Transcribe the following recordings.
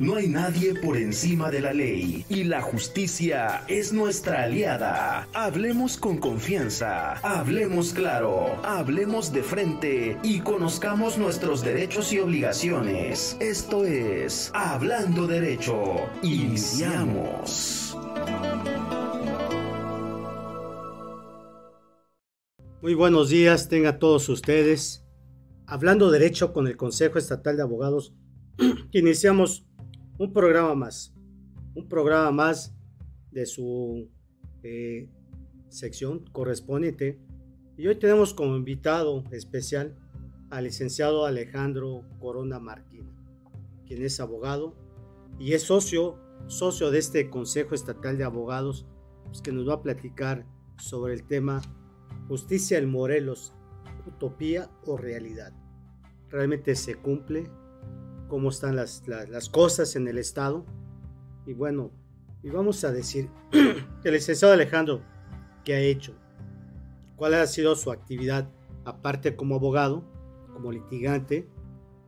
No hay nadie por encima de la ley y la justicia es nuestra aliada. Hablemos con confianza, hablemos claro, hablemos de frente y conozcamos nuestros derechos y obligaciones. Esto es Hablando Derecho. Iniciamos. Muy buenos días, tengan todos ustedes. Hablando Derecho con el Consejo Estatal de Abogados, iniciamos un programa más, un programa más de su eh, sección correspondiente. Y hoy tenemos como invitado especial al licenciado Alejandro Corona Martín, quien es abogado y es socio, socio de este Consejo Estatal de Abogados, pues, que nos va a platicar sobre el tema justicia en Morelos, utopía o realidad. ¿Realmente se cumple? Cómo están las, cosas en el Estado. Y bueno, y vamos a decir, el licenciado Alejandro, ¿qué ha hecho? ¿Cuál ha sido su actividad? Aparte como abogado, como litigante,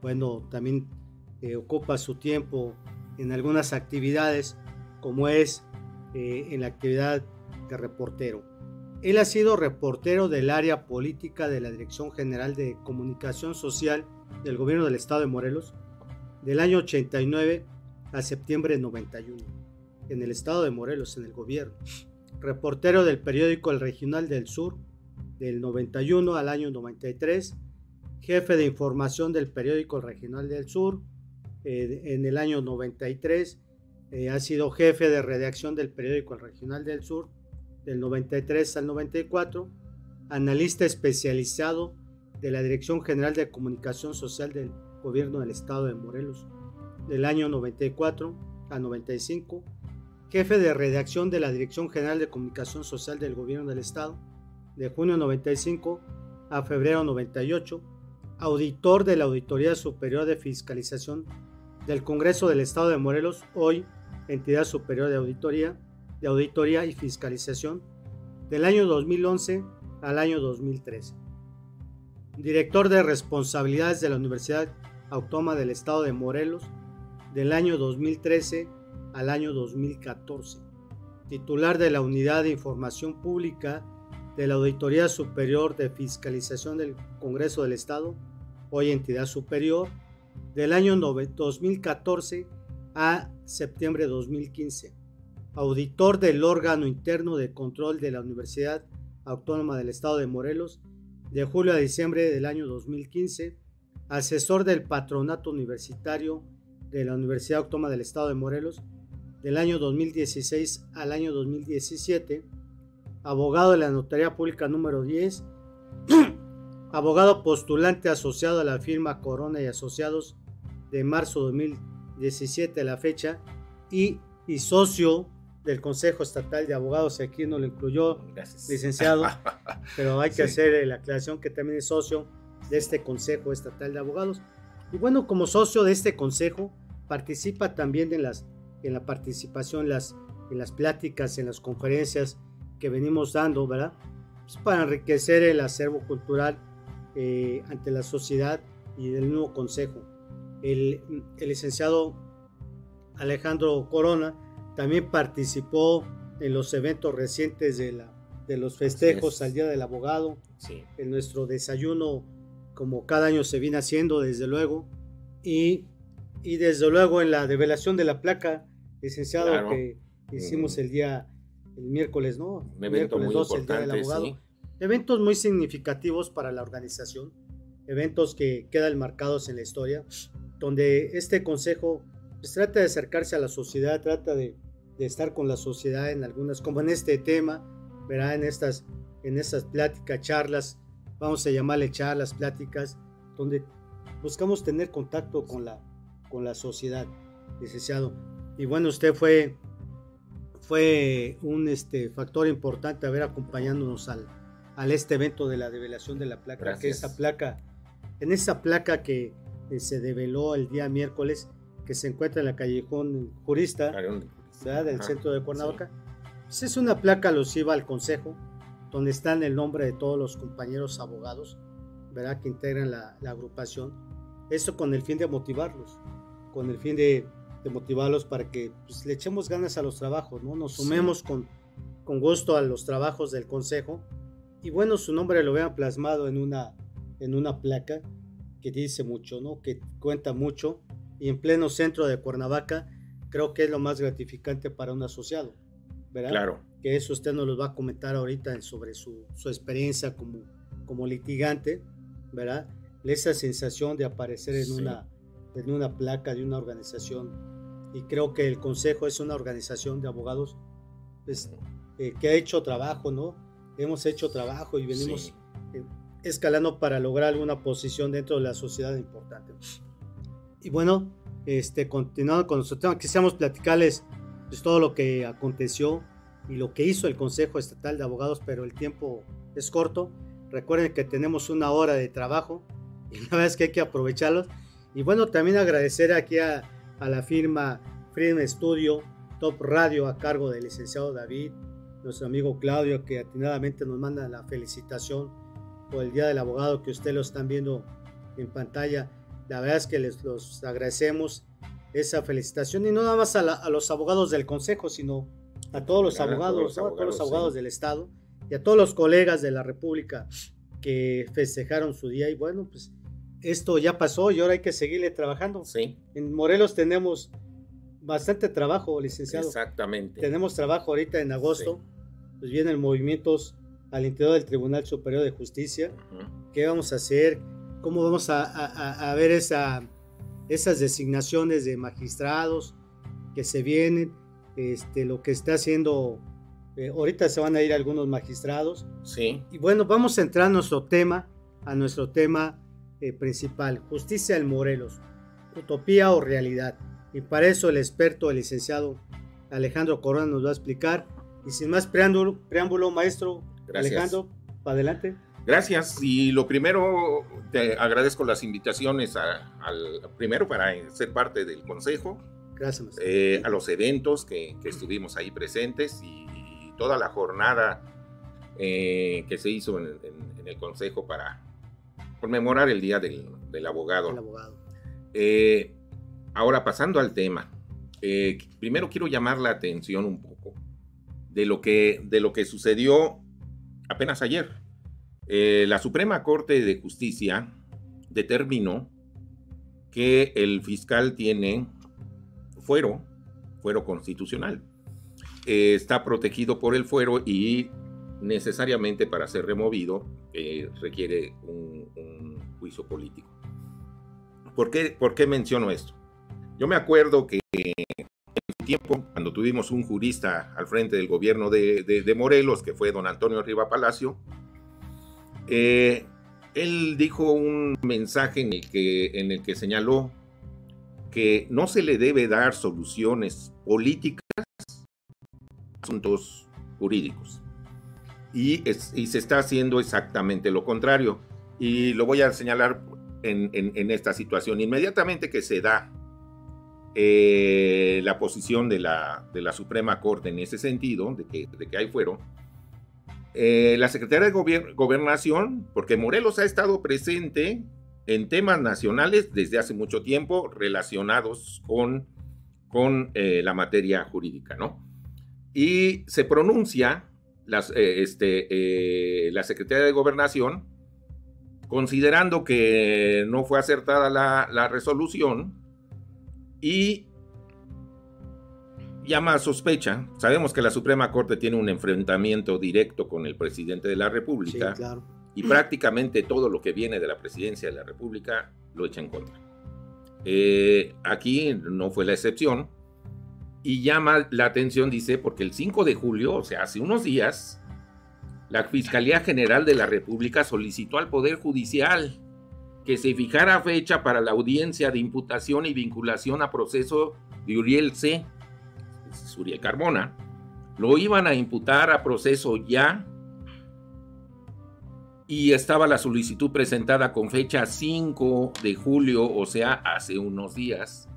bueno, también eh, ocupa su tiempo en algunas actividades, como es eh, en la actividad de reportero. Él ha sido reportero del área política de la Dirección General de Comunicación Social del Gobierno del Estado de Morelos del año 89 a septiembre 91, en el estado de Morelos, en el gobierno. Reportero del periódico El Regional del Sur, del 91 al año 93. Jefe de información del periódico El Regional del Sur, eh, en el año 93. Eh, ha sido jefe de redacción del periódico El Regional del Sur, del 93 al 94. Analista especializado de la Dirección General de Comunicación Social del gobierno del estado de Morelos del año 94 a 95, jefe de redacción de la Dirección General de Comunicación Social del gobierno del estado de junio 95 a febrero 98, auditor de la Auditoría Superior de Fiscalización del Congreso del Estado de Morelos, hoy entidad superior de auditoría, de auditoría y fiscalización del año 2011 al año 2013. Director de responsabilidades de la Universidad Autónoma del Estado de Morelos del año 2013 al año 2014. Titular de la Unidad de Información Pública de la Auditoría Superior de Fiscalización del Congreso del Estado, hoy entidad superior, del año 2014 a septiembre de 2015. Auditor del órgano interno de control de la Universidad Autónoma del Estado de Morelos, de julio a diciembre del año 2015 asesor del patronato universitario de la Universidad Autónoma del Estado de Morelos del año 2016 al año 2017, abogado de la Notaría Pública número 10, abogado postulante asociado a la firma Corona y Asociados de marzo 2017 a la fecha y, y socio del Consejo Estatal de Abogados, aquí no lo incluyó, licenciado, pero hay que hacer la aclaración que también es socio de este Consejo Estatal de Abogados. Y bueno, como socio de este consejo, participa también en, las, en la participación en las, en las pláticas, en las conferencias que venimos dando, ¿verdad? Pues para enriquecer el acervo cultural eh, ante la sociedad y del nuevo consejo. El, el, licenciado Alejandro Corona también participó en los eventos recientes de, la, de los festejos al Día del Abogado, en nuestro desayuno como cada año se viene haciendo, desde luego, y, y desde luego en la develación de la placa, licenciado, que hicimos el día, el miércoles, ¿no? Un evento miércoles muy 12, el Día del Abogado. sí. Eventos muy significativos para la organización, eventos que quedan marcados en la historia, donde este consejo pues, trata de acercarse a la sociedad, trata de, de estar con la sociedad en algunas, como en este tema, verá, en estas, en estas pláticas, charlas, vamos a llamarle charlas, pláticas, donde buscamos tener contacto con la, con la sociedad, licenciado. Y bueno, usted fue, fue un este, factor importante haber acompañándonos al, al este evento de la develación de la placa, que Gracias. esa placa, en esa placa que eh, se develó el día miércoles, que se encuentra en la callejón jurista, ¿verdad? del centro de Cuernavaca. Pues es una placa alusiva al consejo, donde está el nombre de todos los compañeros abogados, ¿verdad? Que integran la, la agrupación. Esto con el fin de motivarlos, con el fin de, de motivarlos para que pues, le echemos ganas a los trabajos, ¿no? Nos sumemos con, con gusto a los trabajos del consejo y bueno, su nombre lo vean plasmado en una, en una placa que dice mucho, ¿no? Que cuenta mucho y en pleno centro de Cuernavaca creo que es lo más gratificante para un asociado, ¿verdad? Claro. Que eso usted nos lo va a comentar ahorita sobre su, su experiencia como, como litigante, ¿verdad? Esa sensación de aparecer en, una, en una placa de una organización. Y creo que el Consejo es una organización de abogados pues, eh, que ha hecho trabajo, ¿no? Hemos hecho trabajo y venimos eh, escalando para lograr alguna posición dentro de la sociedad importante. Y bueno, este, continuando con nuestro tema, quisiéramos platicarles pues, todo lo que aconteció y lo que hizo el Consejo Estatal de Abogados, pero el tiempo es corto. Recuerden que tenemos una hora de trabajo y la verdad es que hay que aprovecharlos. Y bueno, también agradecer aquí a, a la firma Freedom Studio, Top Radio, a cargo del licenciado David, nuestro amigo Claudio, que atinadamente nos manda la felicitación por el Día del Abogado que ustedes lo están viendo en pantalla. La verdad es que les los agradecemos esa felicitación y no nada más a, los abogados del Consejo, sino a todos los abogados, a todos los abogados, del Estado y a todos los colegas de la República que festejaron su día. Y bueno, pues esto ya pasó y ahora hay que seguirle trabajando. Sí. En Morelos tenemos bastante trabajo, licenciado. Exactamente. Tenemos trabajo ahorita en agosto. Pues vienen movimientos al interior del Tribunal Superior de Justicia. ¿Qué vamos a hacer? ¿Cómo vamos a, ver esa, esas designaciones de magistrados que se vienen? Este, lo que está haciendo, eh, ahorita se van a ir algunos magistrados. Sí. Y bueno, vamos a entrar a nuestro tema, a nuestro tema eh, principal, justicia en Morelos, utopía o realidad. Y para eso el experto, el licenciado Alejandro Corona nos va a explicar. Y sin más preámbulo, preámbulo maestro Alejandro, para adelante. Gracias. Y lo primero, te agradezco las invitaciones al primero para ser parte del consejo. Gracias. Eh, a los eventos que, estuvimos ahí presentes y, toda la jornada eh, que se hizo en, el consejo para conmemorar el Día del, Abogado. El abogado. Eh, Ahora, pasando al tema, primero quiero llamar la atención un poco de lo que, de lo que sucedió apenas ayer. La Suprema Corte de Justicia determinó que el fiscal tiene fuero, fuero constitucional. Eh, está protegido por el fuero y necesariamente para ser removido requiere un, juicio político. ¿Por qué, ¿Por qué menciono esto? Yo me acuerdo que en su tiempo, cuando tuvimos un jurista al frente del gobierno de, Morelos, que fue don Antonio Riva Palacio, eh, él dijo un mensaje en el, que, en el que señaló que no se le debe dar soluciones políticas a asuntos jurídicos. Y, se está haciendo exactamente lo contrario. Y lo voy a señalar en, esta situación. Inmediatamente que se da eh, la posición de la, de la, Suprema Corte en ese sentido, de que, de que hay fuero. Eh, la Secretaría de Gobernación, porque Morelos ha estado presente en temas nacionales desde hace mucho tiempo relacionados con, con eh, la materia jurídica, ¿no? Y se pronuncia las, este, la Secretaría de Gobernación, considerando que no fue acertada la, la resolución, y llama a sospecha. Sabemos que la Suprema Corte tiene un enfrentamiento directo con el presidente de la República. Y prácticamente todo lo que viene de la presidencia de la República lo echa en contra. Eh, aquí no fue la excepción. Y llama la atención, dice, porque el 5 de julio, o sea, hace unos días, la Fiscalía General de la República solicitó al Poder Judicial que se fijara fecha para la audiencia de imputación y vinculación a proceso de Uriel C. Uriel Carmona. Lo iban a imputar a proceso ya y estaba la solicitud presentada con fecha 5 de julio, o sea, hace unos días.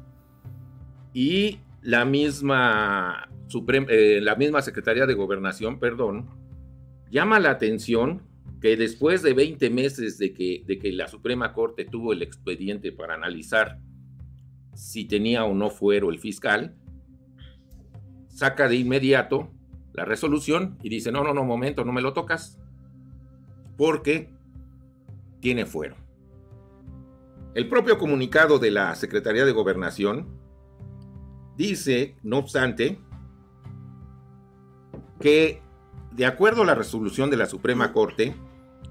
Y la misma, eh, la misma Secretaría de Gobernación, perdón, llama la atención que después de 20 meses de que, de que la Suprema Corte tuvo el expediente para analizar si tenía o no fuero el fiscal, saca de inmediato la resolución y dice, no, no, no, momento, no me lo tocas, porque tiene fuero. El propio comunicado de la Secretaría de Gobernación dice, no obstante, que de acuerdo a la resolución de la Suprema Corte,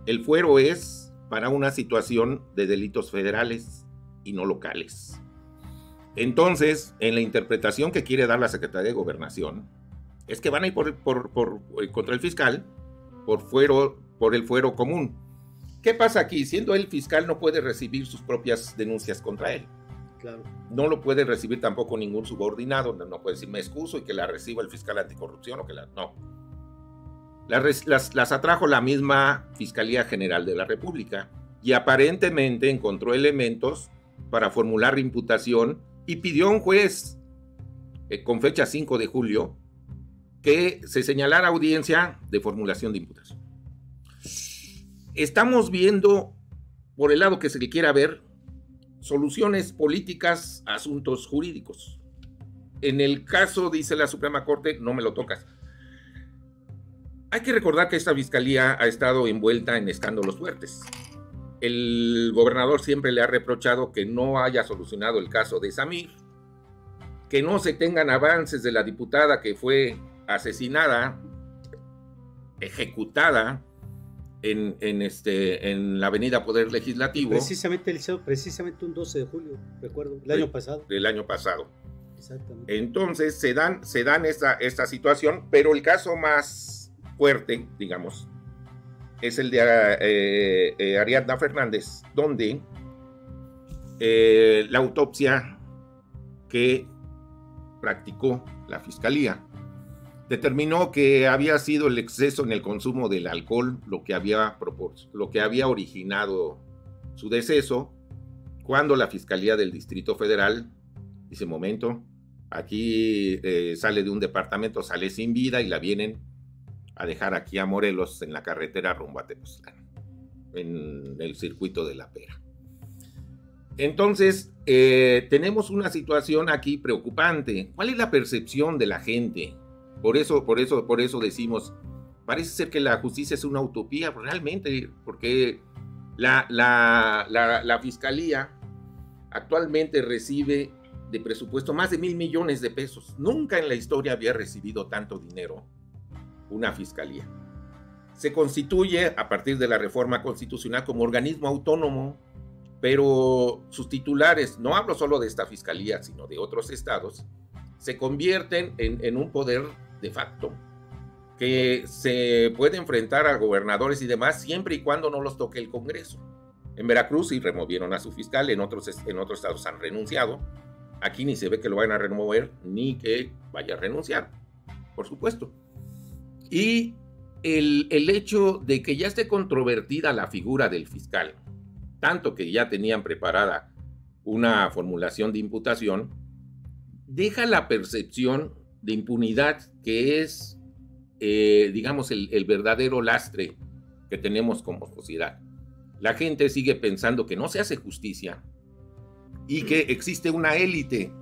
el fuero es para una situación de delitos federales y no locales. Entonces, en la interpretación que quiere dar la Secretaría de Gobernación, es que van a ir por, eh, contra el fiscal por, fuero, por el fuero común. ¿Qué pasa aquí? Siendo el fiscal no puede recibir sus propias denuncias contra él. Claro. No lo puede recibir tampoco ningún subordinado, no puede decir me excuso y que la reciba el fiscal anticorrupción o que la... No. Las, las, las atrajo la misma Fiscalía General de la República y aparentemente encontró elementos para formular imputación y pidió a un juez eh, con fecha 5 de julio que se señalara audiencia de formulación de imputación. Estamos viendo, por el lado que se le quiera ver, soluciones políticas a asuntos jurídicos. En el caso, dice la Suprema Corte, no me lo tocas. Hay que recordar que esta fiscalía ha estado envuelta en escándalos fuertes el gobernador siempre le ha reprochado que no haya solucionado el caso de Samir, que no se tengan avances de la diputada que fue asesinada, ejecutada en, este, en la avenida Poder Legislativo. Precisamente, precisamente un 12 de julio, recuerdo, el año pasado. El año pasado. Exactamente. Entonces se dan, se dan esta, esta situación, pero el caso más fuerte, digamos, es el de eh, eh, Ariadna Fernández, donde eh, la autopsia que practicó la fiscalía determinó que había sido el exceso en el consumo del alcohol lo que había, lo que había originado su deceso, cuando la Fiscalía del Distrito Federal dice, momento, aquí sale de un departamento, sale sin vida y la vienen a dejar aquí a Morelos en la carretera rumbo a Tepoztlán, en el circuito de la Pera. Entonces, eh, tenemos una situación aquí preocupante. ¿Cuál es la percepción de la gente? Por eso, por eso, por eso decimos, parece ser que la justicia es una utopía, realmente, porque la, la, la fiscalía actualmente recibe de presupuesto más de mil millones de pesos. Nunca en la historia había recibido tanto dinero una fiscalía. Se constituye a partir de la reforma constitucional como organismo autónomo, pero sus titulares, no hablo solo de esta fiscalía, sino de otros estados, se convierten en, un poder de facto que se puede enfrentar a gobernadores y demás siempre y cuando no los toque el Congreso. En Veracruz sí removieron a su fiscal, en otros, en otros estados han renunciado. Aquí ni se ve que lo vayan a remover ni que vaya a renunciar, por supuesto. Y el, hecho de que ya esté controvertida la figura del fiscal, tanto que ya tenían preparada una formulación de imputación, deja la percepción de impunidad que es, eh, digamos, el, verdadero lastre que tenemos como sociedad. La gente sigue pensando que no se hace justicia y que existe una élite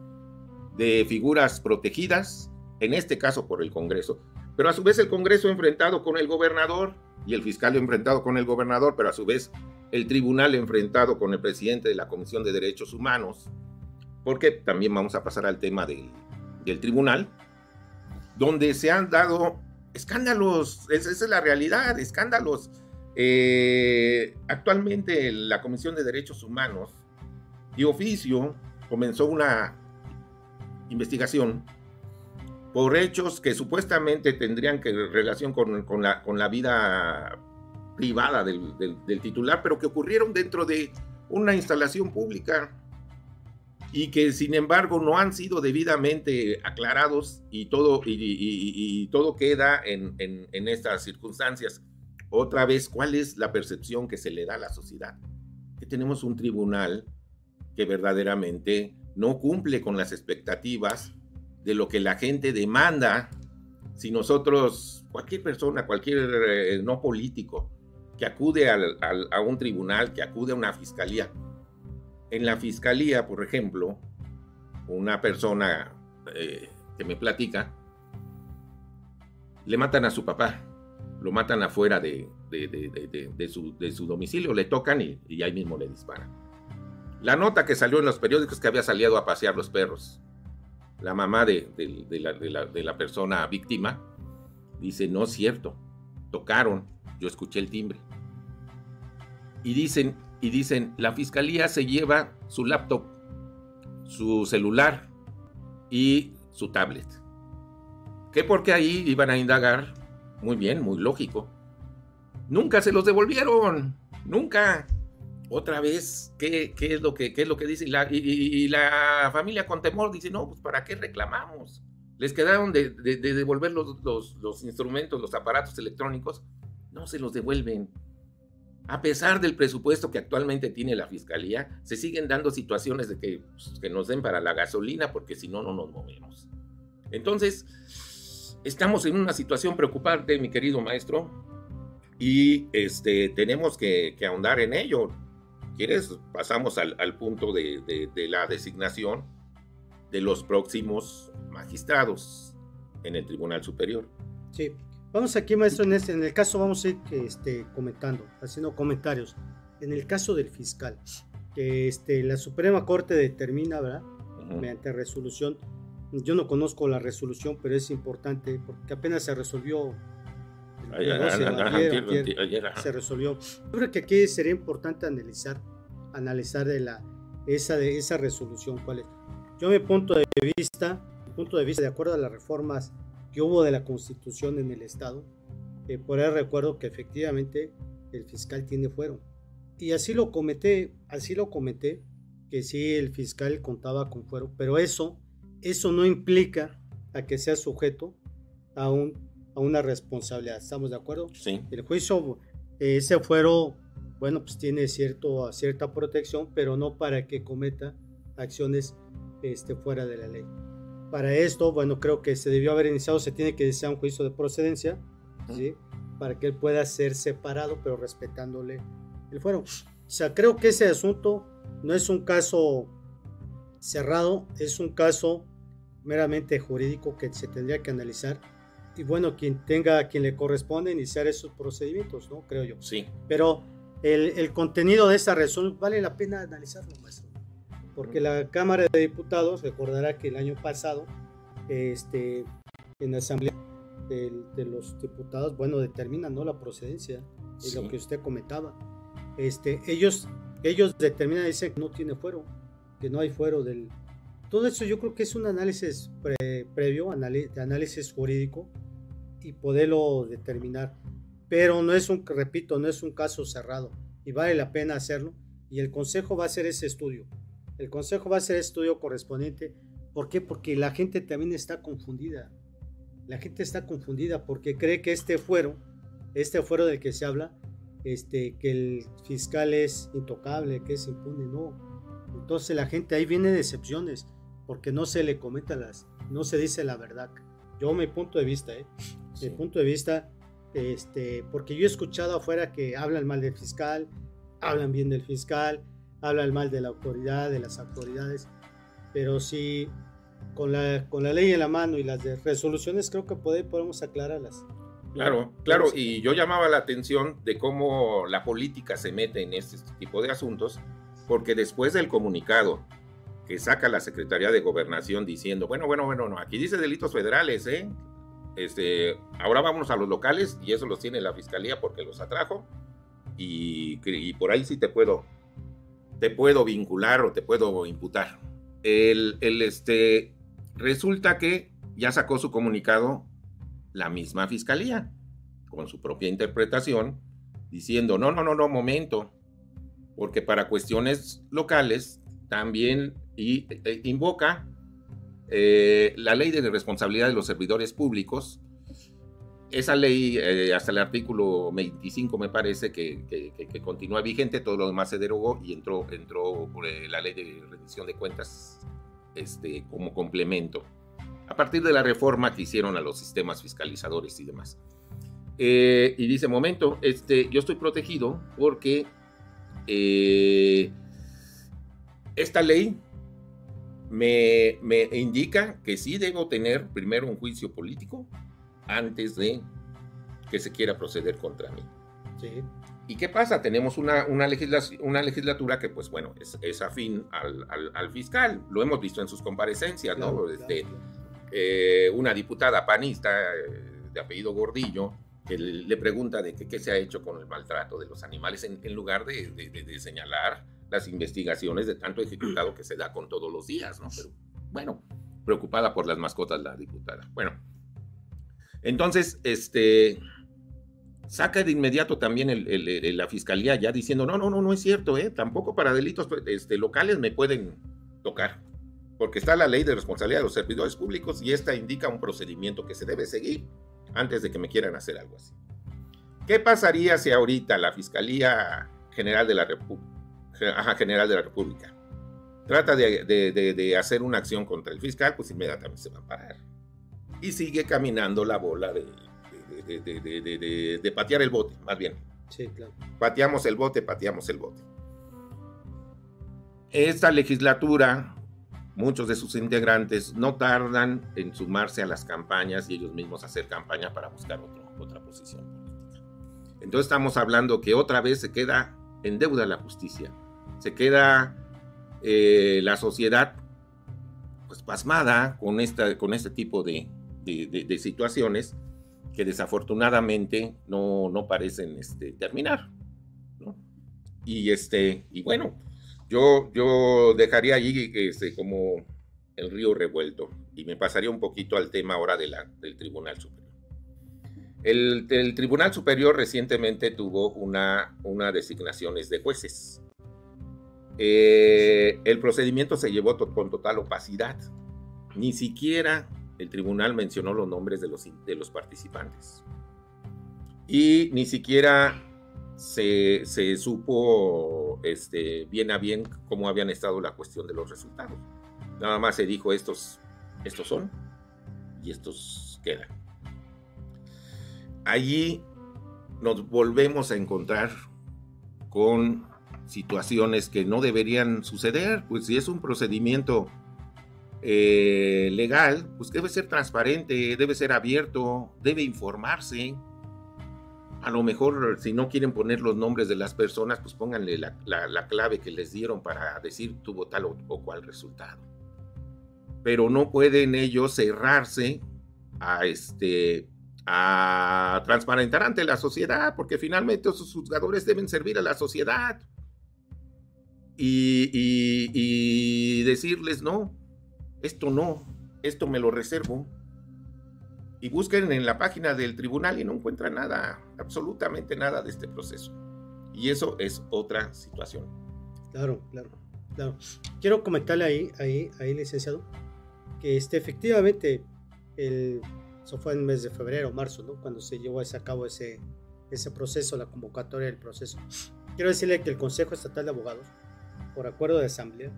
de figuras protegidas, en este caso por el Congreso, pero a su vez el Congreso enfrentado con el gobernador y el fiscal enfrentado con el gobernador, pero a su vez el tribunal enfrentado con el presidente de la Comisión de Derechos Humanos, porque también vamos a pasar al tema del, tribunal, donde se han dado escándalos, esa es la realidad, escándalos. Eh, actualmente la Comisión de Derechos Humanos de oficio comenzó una investigación por hechos que supuestamente tendrían que relación con, con, la, con la, vida privada del, del, titular, pero que ocurrieron dentro de una instalación pública y que sin embargo no han sido debidamente aclarados y todo, y, todo queda en estas circunstancias. Otra vez, ¿cuál es la percepción que se le da a la sociedad? Que tenemos un tribunal que verdaderamente no cumple con las expectativas de lo que la gente demanda, si nosotros, cualquier persona, cualquier eh, no político, que acude a un tribunal, que acude a una fiscalía, en la fiscalía, por ejemplo, una persona eh, que me platica, le matan a su papá, lo matan afuera de, su, domicilio, le tocan y, ahí mismo le disparan. La nota que salió en los periódicos que había salido a pasear los perros. La mamá de, la, persona víctima dice, no es cierto, tocaron, yo escuché el timbre. Y dicen, y dicen, la fiscalía se lleva su laptop, su celular y su tablet. Que porque ahí iban a indagar, muy bien, muy lógico. Nunca se los devolvieron, nunca. Otra vez, ¿qué, qué es, lo que, qué es lo que dice? Y la, familia con temor dice, no, pues ¿para qué reclamamos? Les quedaron de, devolver los, los instrumentos, los aparatos electrónicos, no se los devuelven a pesar del presupuesto que actualmente tiene la fiscalía, se siguen dando situaciones de que, pues, que nos den para la gasolina, porque si no, no nos movemos. Entonces, estamos en una situación preocupante, mi querido maestro, y este, tenemos que, ahondar en ello. ¿Quieres? Pasamos al, punto de, de la designación de los próximos magistrados en el Tribunal Superior. Sí, Vamos aquí, maestro, en, este, en el caso vamos a ir este, comentando, haciendo comentarios. En el caso del fiscal, que este, la Suprema Corte determina, ¿verdad? Mediante resolución. Yo no conozco la resolución, pero es importante porque apenas se resolvió. se resolvió. Yo creo que aquí sería importante analizar, analizar de la, esa, de esa resolución cuál es. Yo mi punto de vista, punto de vista de acuerdo a las reformas que hubo de la constitución en el Estado, eh, por ahí recuerdo que efectivamente el fiscal tiene fuero. Y así lo comenté, así lo comenté, que sí el fiscal contaba con fuero, pero eso, eso no implica a que sea sujeto a, un, a una responsabilidad. ¿Estamos de acuerdo? Sí. El juicio, ese fuero, bueno, pues tiene cierto, cierta protección, pero no para que cometa acciones este, fuera de la ley. Para esto, bueno, creo que se debió haber iniciado, se tiene que desear un juicio de procedencia, ¿sí? Para que él pueda ser separado, pero respetándole el fuero. O sea, creo que ese asunto no es un caso cerrado, es un caso meramente jurídico que se tendría que analizar. Y bueno, quien tenga, a quien le corresponde iniciar esos procedimientos, ¿no? Creo yo. Sí. Pero el, el contenido de esa resolución vale la pena analizarlo, maestro porque la Cámara de Diputados recordará que el año pasado, este, en la Asamblea de, los Diputados, bueno, determinan ¿no? la procedencia de lo que usted comentaba. Este, ellos, ellos determinan, dicen que no tiene fuero, que no hay fuero del... Todo eso yo creo que es un análisis previo, de análisis jurídico y poderlo determinar. Pero no es un, repito, no es un caso cerrado y vale la pena hacerlo. Y el Consejo va a hacer ese estudio el consejo va a hacer estudio correspondiente. ¿Por qué? Porque la gente también está confundida. La gente está confundida porque cree que este fuero, este fuero del que se habla, este, que el fiscal es intocable, que es impune, no. Entonces la gente ahí viene decepciones porque no se le comenta las, no se dice la verdad. Yo mi punto de vista, ¿eh? Mi punto de vista, este, porque yo he escuchado afuera que hablan mal del fiscal, hablan bien del fiscal, habla el mal de la autoridad, de las autoridades, pero sí, con la, con la ley en la mano y las resoluciones, creo que podemos aclararlas. Claro, claro, y yo llamaba la atención de cómo la política se mete en este tipo de asuntos, porque después del comunicado que saca la Secretaría de Gobernación diciendo, bueno, bueno, bueno, no, aquí dice delitos federales, ¿eh? Este, ahora vámonos a los locales y eso los tiene la Fiscalía porque los atrajo y, y por ahí sí te puedo te puedo vincular o te puedo imputar. El, este, resulta que ya sacó su comunicado la misma fiscalía, con su propia interpretación, diciendo, no, no, no, no, momento, porque para cuestiones locales también y, e, invoca eh, la ley de responsabilidad de los servidores públicos esa ley, eh, hasta el artículo 25 me parece que, continúa vigente, todo lo demás se derogó y entró, entró por, eh, la ley de rendición de cuentas este, como complemento, a partir de la reforma que hicieron a los sistemas fiscalizadores y demás. Eh, y dice, momento, este, yo estoy protegido porque esta ley me, me indica que sí debo tener primero un juicio político antes de que se quiera proceder contra mí. Sí. ¿Y qué pasa? Tenemos una, una, una legislatura que, pues bueno, es, es afín al, al, fiscal. Lo hemos visto en sus comparecencias, ¿no? Este, eh, una diputada panista eh, de apellido Gordillo que le pregunta de qué se ha hecho con el maltrato de los animales en, en lugar de, de, de, señalar las investigaciones de tanto ejecutado que se da con todos los días, ¿no? Pero bueno, preocupada por las mascotas la diputada. Bueno, entonces, este, saca de inmediato también la fiscalía ya diciendo, no, no, no, no es cierto, ¿eh? tampoco para delitos este, locales me pueden tocar, porque está la ley de responsabilidad de los servidores públicos y esta indica un procedimiento que se debe seguir antes de que me quieran hacer algo así. ¿Qué pasaría si ahorita la Fiscalía General de la, General de la República trata de, de hacer una acción contra el fiscal? Pues inmediatamente se va a parar. Y sigue caminando la bola de de, patear el bote, más bien. Sí, claro. Pateamos el bote, pateamos el bote. Esta legislatura, muchos de sus integrantes no tardan en sumarse a las campañas y ellos mismos hacer campaña para buscar otra posición política. Entonces estamos hablando que otra vez se queda en deuda la justicia, se queda eh, la sociedad pues pasmada con, esta, con este tipo de, de situaciones que desafortunadamente no, no parecen este, terminar. Y, este, y bueno, yo, yo dejaría allí este, como el río revuelto y me pasaría un poquito al tema ahora de la, del Tribunal Superior. El, el, Tribunal Superior recientemente tuvo una, una designaciones de jueces. Eh, el procedimiento se llevó con total opacidad. Ni siquiera el tribunal mencionó los nombres de los, de participantes. Y ni siquiera se, supo este, bien a bien cómo habían estado la cuestión de los resultados. Nada más se dijo estos, estos son y estos quedan. Allí nos volvemos a encontrar con situaciones que no deberían suceder, pues si es un procedimiento eh, legal, pues debe ser transparente, debe ser abierto, debe informarse. A lo mejor si no quieren poner los nombres de las personas, pues pónganle la, clave que les dieron para decir tuvo tal o, o, cual resultado. Pero no pueden ellos cerrarse a este a transparentar ante la sociedad, porque finalmente esos juzgadores deben servir a la sociedad. Y, y decirles, no, esto no, esto me lo reservo. Y busquen en la página del tribunal y no encuentran nada, absolutamente nada de este proceso. Y eso es otra situación. Claro, claro, claro. Quiero comentarle ahí, ahí, ahí, licenciado, que este, efectivamente, el, eso fue en el mes de febrero marzo, ¿no? Cuando se llevó a cabo ese, ese proceso, la convocatoria del proceso. Quiero decirle que el Consejo Estatal de Abogados, por acuerdo de asamblea,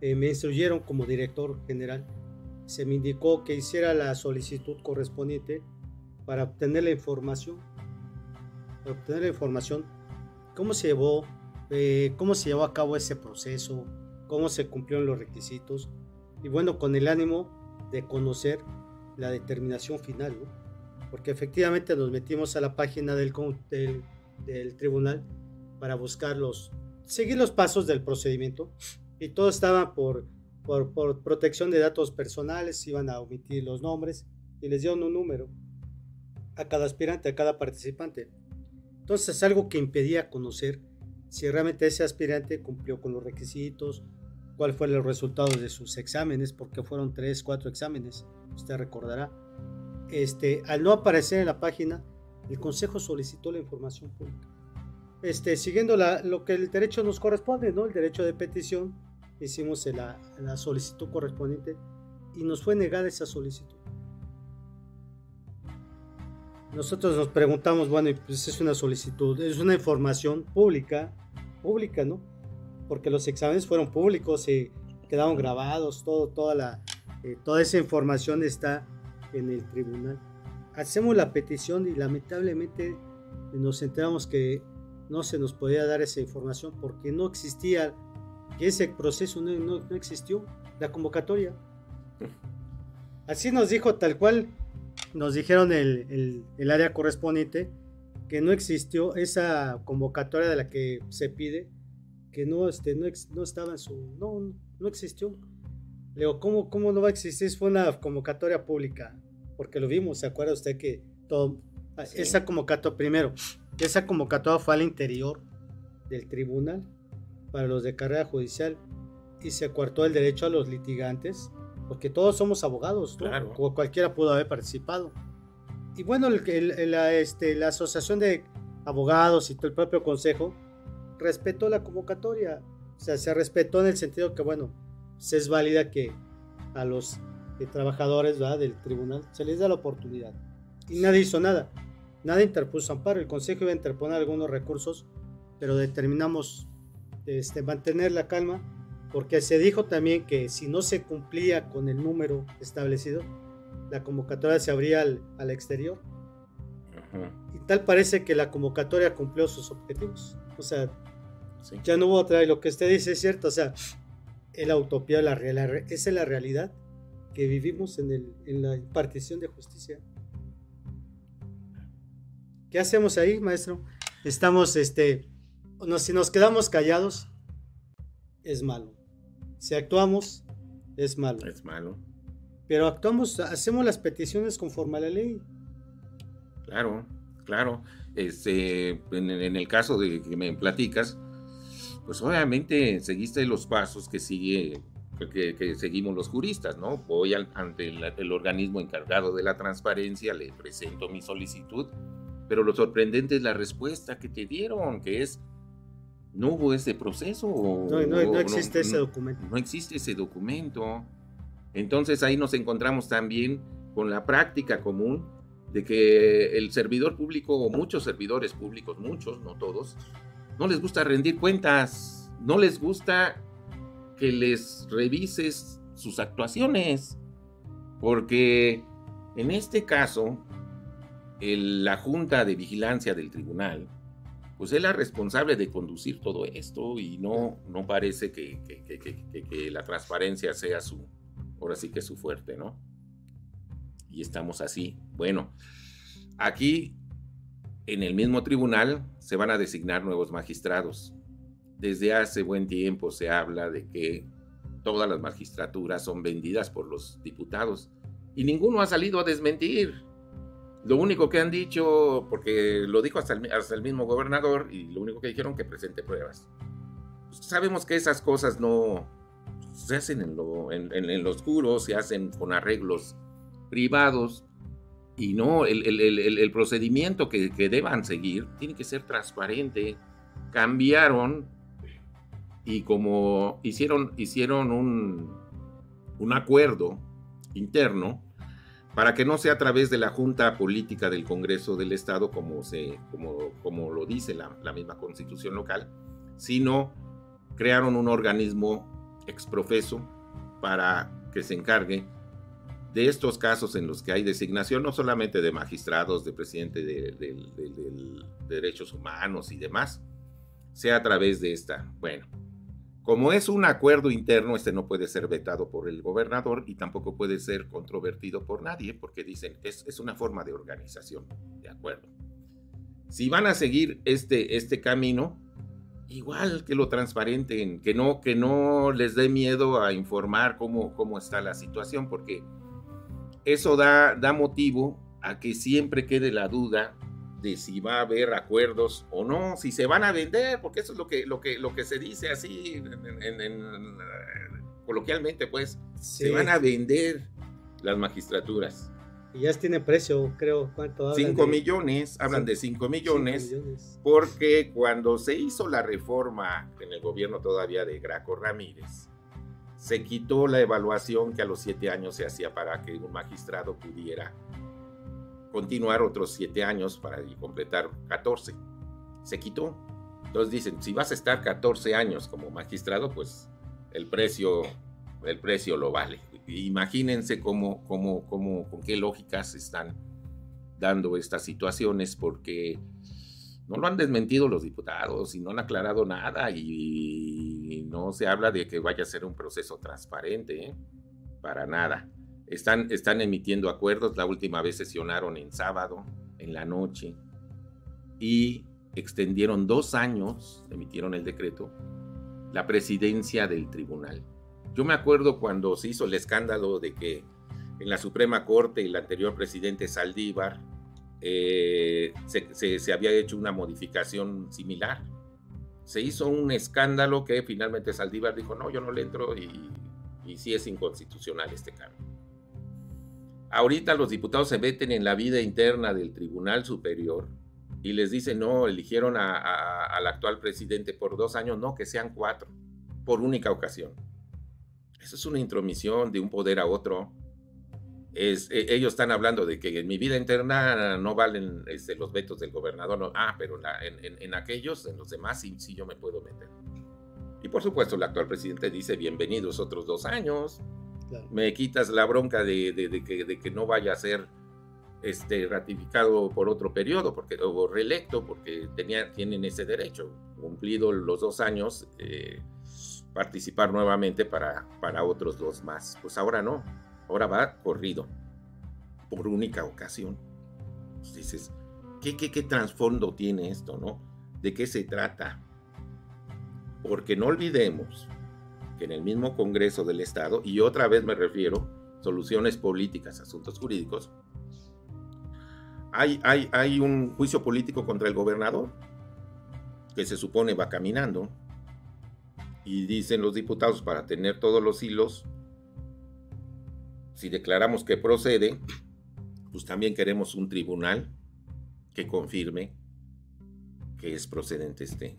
eh, me instruyeron como director general, se me indicó que hiciera la solicitud correspondiente para obtener la información, para obtener la información, cómo se llevó, eh, cómo se llevó a cabo ese proceso, cómo se cumplieron los requisitos, y bueno, con el ánimo de conocer la determinación final, porque efectivamente nos metimos a la página del, del, del tribunal para buscar los, seguir los pasos del procedimiento y todo estaba por, por, protección de datos personales, iban a omitir los nombres y les dieron un número a cada aspirante, a cada participante. Entonces es algo que impedía conocer si realmente ese aspirante cumplió con los requisitos, cuál fue el resultado de sus exámenes, porque fueron tres, cuatro exámenes, usted recordará. Este, al no aparecer en la página, el Consejo solicitó la información pública. Este, siguiendo lo que el derecho nos corresponde, ¿no? El derecho de petición, hicimos la, la solicitud correspondiente y nos fue negada esa solicitud. Nosotros nos preguntamos, bueno, pues es una solicitud, es una información pública, pública, ¿no? Porque los exámenes fueron públicos y quedaron grabados, todo, toda, la, eh, toda esa información está en el tribunal. Hacemos la petición y lamentablemente nos enteramos que no se nos podía dar esa información porque no existía que ese proceso no, no existió, la convocatoria. Así nos dijo tal cual, nos dijeron el, el, área correspondiente, que no existió esa convocatoria de la que se pide, que no, este, no, no estaba en su... No, no existió. Le digo, ¿cómo, ¿cómo no va a existir? Fue una convocatoria pública, porque lo vimos, ¿se acuerda usted que todo... Esa convocatoria, primero, esa convocatoria fue al interior del tribunal para los de carrera judicial y se acuartó el derecho a los litigantes, porque todos somos abogados, claro. cualquiera pudo haber participado. Y bueno, el, la, este, la asociación de abogados y el propio consejo respetó la convocatoria, o sea, se respetó en el sentido que, bueno, se es válida que a los eh, trabajadores del tribunal se les da la oportunidad. Y nadie hizo nada, nadie interpuso amparo, el consejo iba a interponer algunos recursos, pero determinamos este, mantener la calma porque se dijo también que si no se cumplía con el número establecido, la convocatoria se abría al, exterior. Y tal parece que la convocatoria cumplió sus objetivos. O sea, ya no hubo otra. Y lo que usted dice es cierto. O sea, es la utopía, la, esa es la realidad que vivimos en, el, en la impartición de justicia. ¿Qué hacemos ahí, maestro? Estamos, este, si nos quedamos callados, es malo. Si actuamos, es malo. Es malo. Pero actuamos, hacemos las peticiones conforme a la ley. Claro, claro. Este, en, el caso de que me platicas, pues obviamente seguiste los pasos que sigue que, seguimos los juristas, ¿no? Voy ante el, organismo encargado de la transparencia, le presento mi solicitud, pero lo sorprendente es la respuesta que te dieron, que es no hubo ese proceso. No, existe ese documento. No existe ese documento. Entonces ahí nos encontramos también con la práctica común de que el servidor público o muchos servidores públicos, muchos, no todos, no les gusta rendir cuentas, no les gusta que les revises sus actuaciones, porque en este caso, la Junta de Vigilancia del Tribunal pues es responsable de conducir todo esto y no, no parece que, que, la transparencia sea su, ahora sí que su fuerte, ¿no? Y estamos así. Bueno, aquí en el mismo tribunal se van a designar nuevos magistrados. Desde hace buen tiempo se habla de que todas las magistraturas son vendidas por los diputados y ninguno ha salido a desmentir. Lo único que han dicho, porque lo dijo hasta el, mismo gobernador, y lo único que dijeron que presente pruebas. Sabemos que esas cosas no se hacen en lo, en, oscuro, se hacen con arreglos privados, y no, el, procedimiento que, deban seguir tiene que ser transparente. Cambiaron y como hicieron, hicieron un, un acuerdo interno, para que no sea a través de la Junta Política del Congreso del Estado, como, se, como, como lo dice la, misma constitución local, sino crearon un organismo exprofeso para que se encargue de estos casos en los que hay designación no solamente de magistrados, de presidente de, de derechos humanos y demás, sea a través de esta. Bueno, como es un acuerdo interno, este no puede ser vetado por el gobernador y tampoco puede ser controvertido por nadie, porque dicen que es, una forma de organización, de acuerdo. Si van a seguir este, este camino, igual que lo transparenten, que no, que no les dé miedo a informar cómo, cómo está la situación, porque eso da, da motivo a que siempre quede la duda de si va a haber acuerdos o no, si se van a vender, porque eso es lo que, lo que, lo que se dice así en, coloquialmente, pues, se van a vender las magistraturas. Y ya tiene precio, creo, ¿cuánto? 5 millones, hablan de 5 millones, porque cuando se hizo la reforma en el gobierno todavía de Graco Ramírez, se quitó la evaluación que a los 7 años se hacía para que un magistrado pudiera continuar otros siete años para completar 14. Se quitó. Entonces dicen, si vas a estar 14 años como magistrado, pues el precio, el precio lo vale. Imagínense cómo, cómo, cómo, con qué lógicas están dando estas situaciones, porque no lo han desmentido los diputados y no han aclarado nada y no se habla de que vaya a ser un proceso transparente, ¿eh? para nada. Están, están emitiendo acuerdos, la última vez sesionaron en sábado, en la noche, y extendieron dos años, emitieron el decreto, la presidencia del tribunal. Yo me acuerdo cuando se hizo el escándalo de que en la Suprema Corte el anterior presidente Saldívar eh, se, había hecho una modificación similar. Se hizo un escándalo que finalmente Saldívar dijo, no, yo no le entro y, y sí es inconstitucional este cambio. Ahorita los diputados se meten en la vida interna del Tribunal Superior y les dicen, no, eligieron al actual presidente por dos años, no, que sean cuatro, por única ocasión. Eso es una intromisión de un poder a otro. Es, e, ellos están hablando de que en mi vida interna no valen este, los vetos del gobernador. ah, pero en, aquellos, en los demás, sí, sí yo me puedo meter. Y por supuesto, el actual presidente dice, bienvenidos otros dos años. Me quitas la bronca de, que, no vaya a ser este, ratificado por otro periodo porque, o reelecto porque tenía, tienen ese derecho, cumplido los dos años, eh, participar nuevamente para, para otros dos más. Pues ahora no, ahora va corrido, por única ocasión. Pues dices, ¿qué, qué, qué trasfondo tiene esto, no? ¿De qué se trata? Porque no olvidemos que en el mismo Congreso del Estado, y otra vez me refiero, soluciones políticas, asuntos jurídicos, hay, hay, hay un juicio político contra el gobernador, que se supone va caminando, y dicen los diputados, para tener todos los hilos, si declaramos que procede, pues también queremos un tribunal que confirme que es procedente este,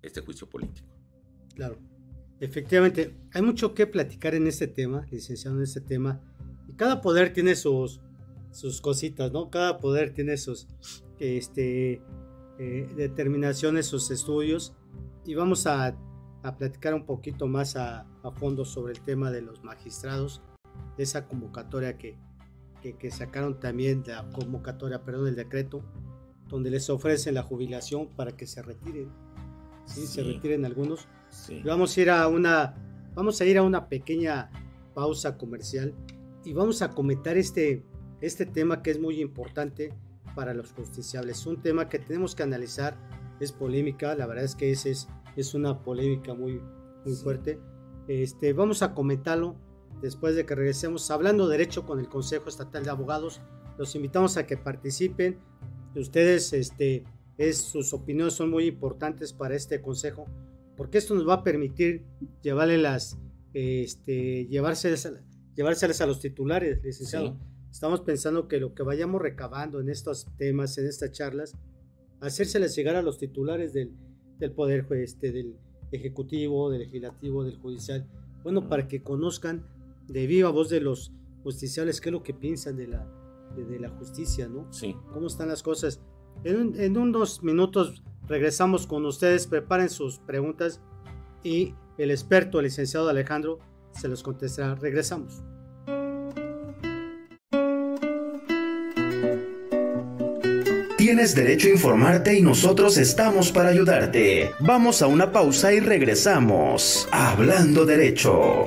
este juicio político. Claro, efectivamente, hay mucho que platicar en este tema, licenciado en este tema, y cada poder tiene sus, sus cositas, ¿no? Cada poder tiene sus este, eh, determinaciones, sus estudios. Y vamos a, a platicar un poquito más a, a, fondo sobre el tema de los magistrados, de esa convocatoria que, que, que sacaron también, la convocatoria, perdón, del decreto, donde les ofrecen la jubilación para que se retiren. Sí, se retiren algunos. Vamos a ir a una, vamos a ir a una pequeña pausa comercial y vamos a comentar este, este tema que es muy importante para los justiciables. Un tema que tenemos que analizar, es polémica, la verdad es que ese es, es una polémica muy, muy fuerte. Este, vamos a comentarlo después de que regresemos hablando derecho con el Consejo Estatal de Abogados. Los invitamos a que participen. Ustedes, este, es, sus opiniones son muy importantes para este consejo, porque esto nos va a permitir llevarle las, este, llevárselas, llevárselas a los titulares, licenciado. Estamos pensando que lo que vayamos recabando en estos temas, en estas charlas, hacérselas llegar a los titulares del, del Poder este, del Ejecutivo, del Legislativo, del Judicial, bueno, para que conozcan de viva voz de los justiciales qué es lo que piensan de la, de, la justicia, ¿no? Sí. ¿Cómo están las cosas? En, en unos minutos regresamos con ustedes, preparen sus preguntas y el experto, el licenciado Alejandro, se los contestará. Regresamos. Tienes derecho a informarte y nosotros estamos para ayudarte. Vamos a una pausa y regresamos. Hablando derecho.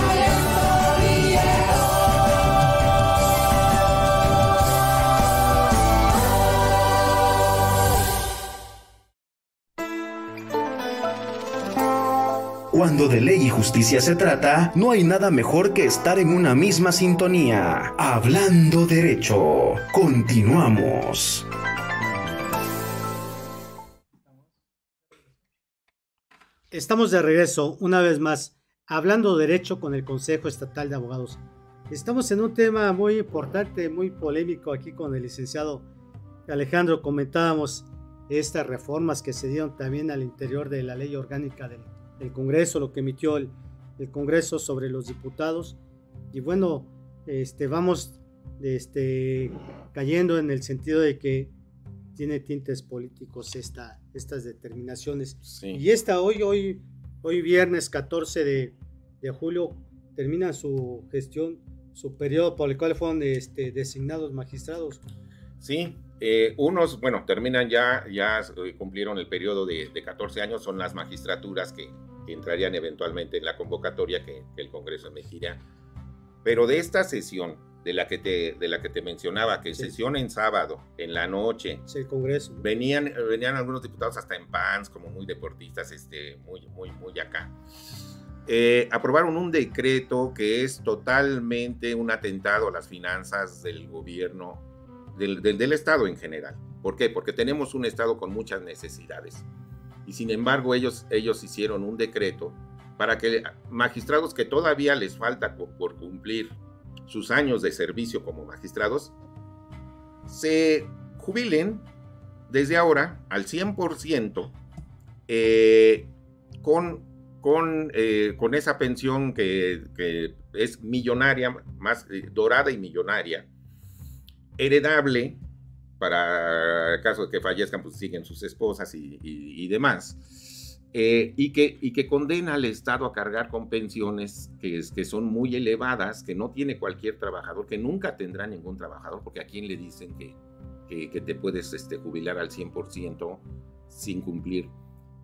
Cuando de ley y justicia se trata, no hay nada mejor que estar en una misma sintonía. Hablando derecho. Continuamos. Estamos de regreso una vez más, hablando derecho con el Consejo Estatal de Abogados. Estamos en un tema muy importante, muy polémico aquí con el licenciado Alejandro. Comentábamos estas reformas que se dieron también al interior de la ley orgánica del el Congreso, lo que emitió el, Congreso sobre los diputados. Y bueno, este, vamos este, cayendo en el sentido de que tiene tintes políticos esta, estas determinaciones. Y esta hoy, hoy, hoy viernes 14 de, julio, termina su gestión, su periodo por el cual fueron este, designados magistrados. Sí, eh, unos, bueno, terminan ya, ya eh, cumplieron el periodo de, de 14 años, son las magistraturas que, que entrarían eventualmente en la convocatoria que, el Congreso emitirá. Pero de esta sesión, de la que te, de la que te mencionaba, que sesión en sábado, en la noche, el Congreso. Venían, venían algunos diputados hasta en pants, como muy deportistas, este, muy, muy, muy acá. Eh, aprobaron un decreto que es totalmente un atentado a las finanzas del gobierno, del, del, del Estado en general. ¿Por qué? Porque tenemos un Estado con muchas necesidades y sin embargo ellos, ellos hicieron un decreto para que magistrados que todavía les falta por, cumplir sus años de servicio como magistrados, se jubilen desde ahora al 100% eh, con, con, eh, con, esa pensión que, es millonaria, más eh, dorada y millonaria, heredable para caso de que fallezcan, pues siguen sus esposas y, demás. Eh, y, que, y que condena al Estado a cargar con pensiones que, es, que son muy elevadas, que no tiene cualquier trabajador, que nunca tendrá ningún trabajador, porque a quién le dicen que, que, te puedes este, jubilar al 100% sin cumplir,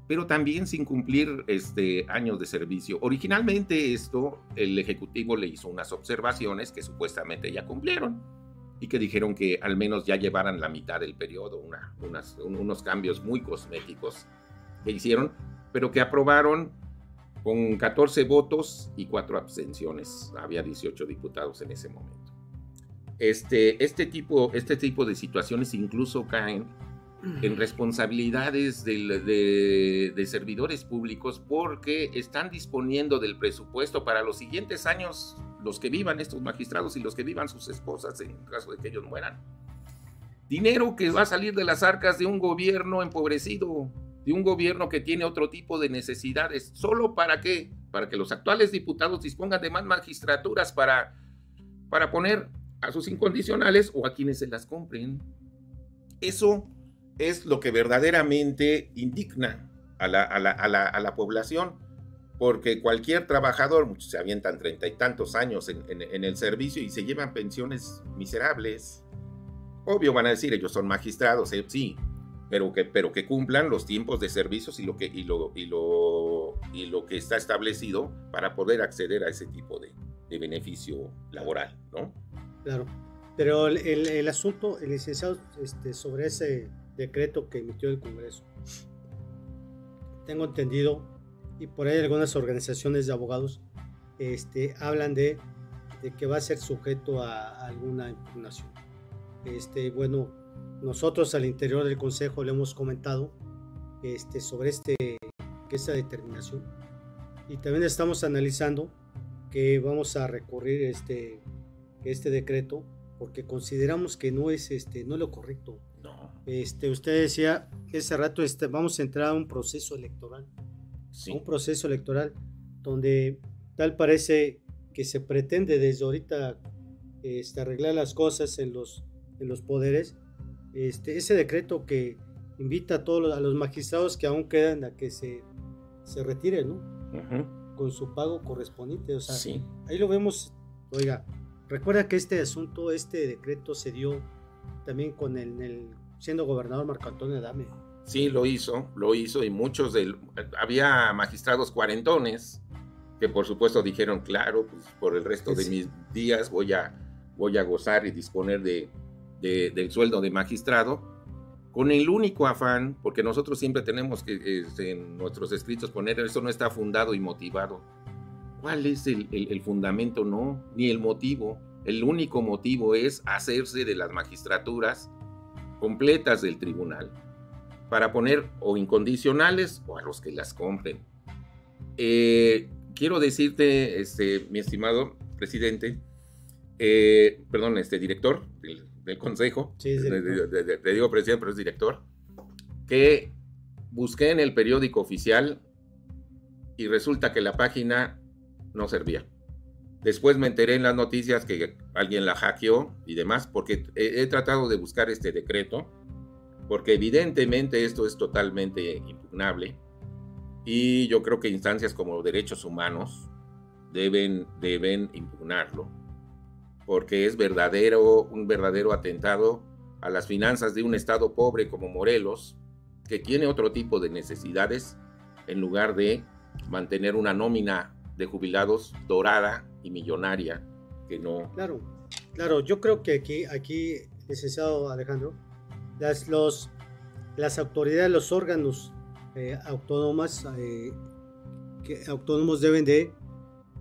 pero también sin cumplir este, años de servicio. Originalmente esto, el Ejecutivo le hizo unas observaciones que supuestamente ya cumplieron y que dijeron que al menos ya llevaran la mitad del periodo, una, unos cambios muy cosméticos que hicieron, pero que aprobaron con 14 votos y 4 abstenciones. Había 18 diputados en ese momento. Este, este, tipo, este tipo de situaciones incluso caen en responsabilidades de, de, servidores públicos porque están disponiendo del presupuesto para los siguientes años los que vivan estos magistrados y los que vivan sus esposas en caso de que ellos mueran. Dinero que va a salir de las arcas de un gobierno empobrecido, de un gobierno que tiene otro tipo de necesidades. ¿Solo para qué? Para que los actuales diputados dispongan de más magistraturas para, para poner a sus incondicionales o a quienes se las compren. Eso es lo que verdaderamente indigna a la, a la, a la, a la población porque cualquier trabajador, muchos se avientan treinta y tantos años en, el servicio y se llevan pensiones miserables. Obvio van a decir, ellos son magistrados, eh, sí, pero que, cumplan los tiempos de servicios y lo que está establecido para poder acceder a ese tipo de, beneficio laboral, ¿no? Claro, pero el, asunto, el licenciado, este, sobre ese decreto que emitió el Congreso, tengo entendido y por ahí algunas organizaciones de abogados este, hablan de, de que va a ser sujeto a, alguna impugnación. Este, bueno, nosotros al interior del Consejo le hemos comentado este, sobre este esa determinación. Y también estamos analizando que vamos a recurrir este, este decreto porque consideramos que no es este no lo correcto. No. Este, usted decía ese rato este, vamos a entrar a un proceso electoral. Sí. Un proceso electoral donde tal parece que se pretende desde ahorita este, arreglar las cosas en los, en los poderes. Este, ese decreto que invita a todos los, a los magistrados que aún quedan a que se, se retiren, ¿no? Con su pago correspondiente. O sea, Sí. ahí lo vemos. Oiga, recuerda que este asunto, este decreto se dio también con el, el- siendo gobernador Marco Antonio Adame. Sí, lo hizo, lo hizo y muchos del... Había magistrados cuarentones que por supuesto dijeron, claro, pues por el resto de Sí. mis días voy a, voy a gozar y disponer de, de- del sueldo de magistrado, con el único afán, porque nosotros siempre tenemos que este, en nuestros escritos poner, eso no está fundado y motivado. ¿Cuál es el, el- el fundamento? No, ni el motivo. El único motivo es hacerse de las magistraturas completas del tribunal para poner o incondicionales o a los que las compren. Eh, quiero decirte, este, mi estimado presidente, eh, perdón, este director del, del consejo, Sí, de- te digo presidente, pero es director, que busqué en el periódico oficial y resulta que la página no servía. Después me enteré en las noticias que alguien la hackeó y demás, porque he, he tratado de buscar este decreto, porque evidentemente esto es totalmente impugnable y yo creo que instancias como derechos humanos deben, deben impugnarlo, porque es verdadero, un verdadero atentado a las finanzas de un estado pobre como Morelos, que tiene otro tipo de necesidades en lugar de mantener una nómina de jubilados dorada y millonaria que no. Claro, claro, yo creo que aquí, aquí licenciado Alejandro, las, los, las autoridades, los órganos eh, autónomas, eh, que, autónomos deben de,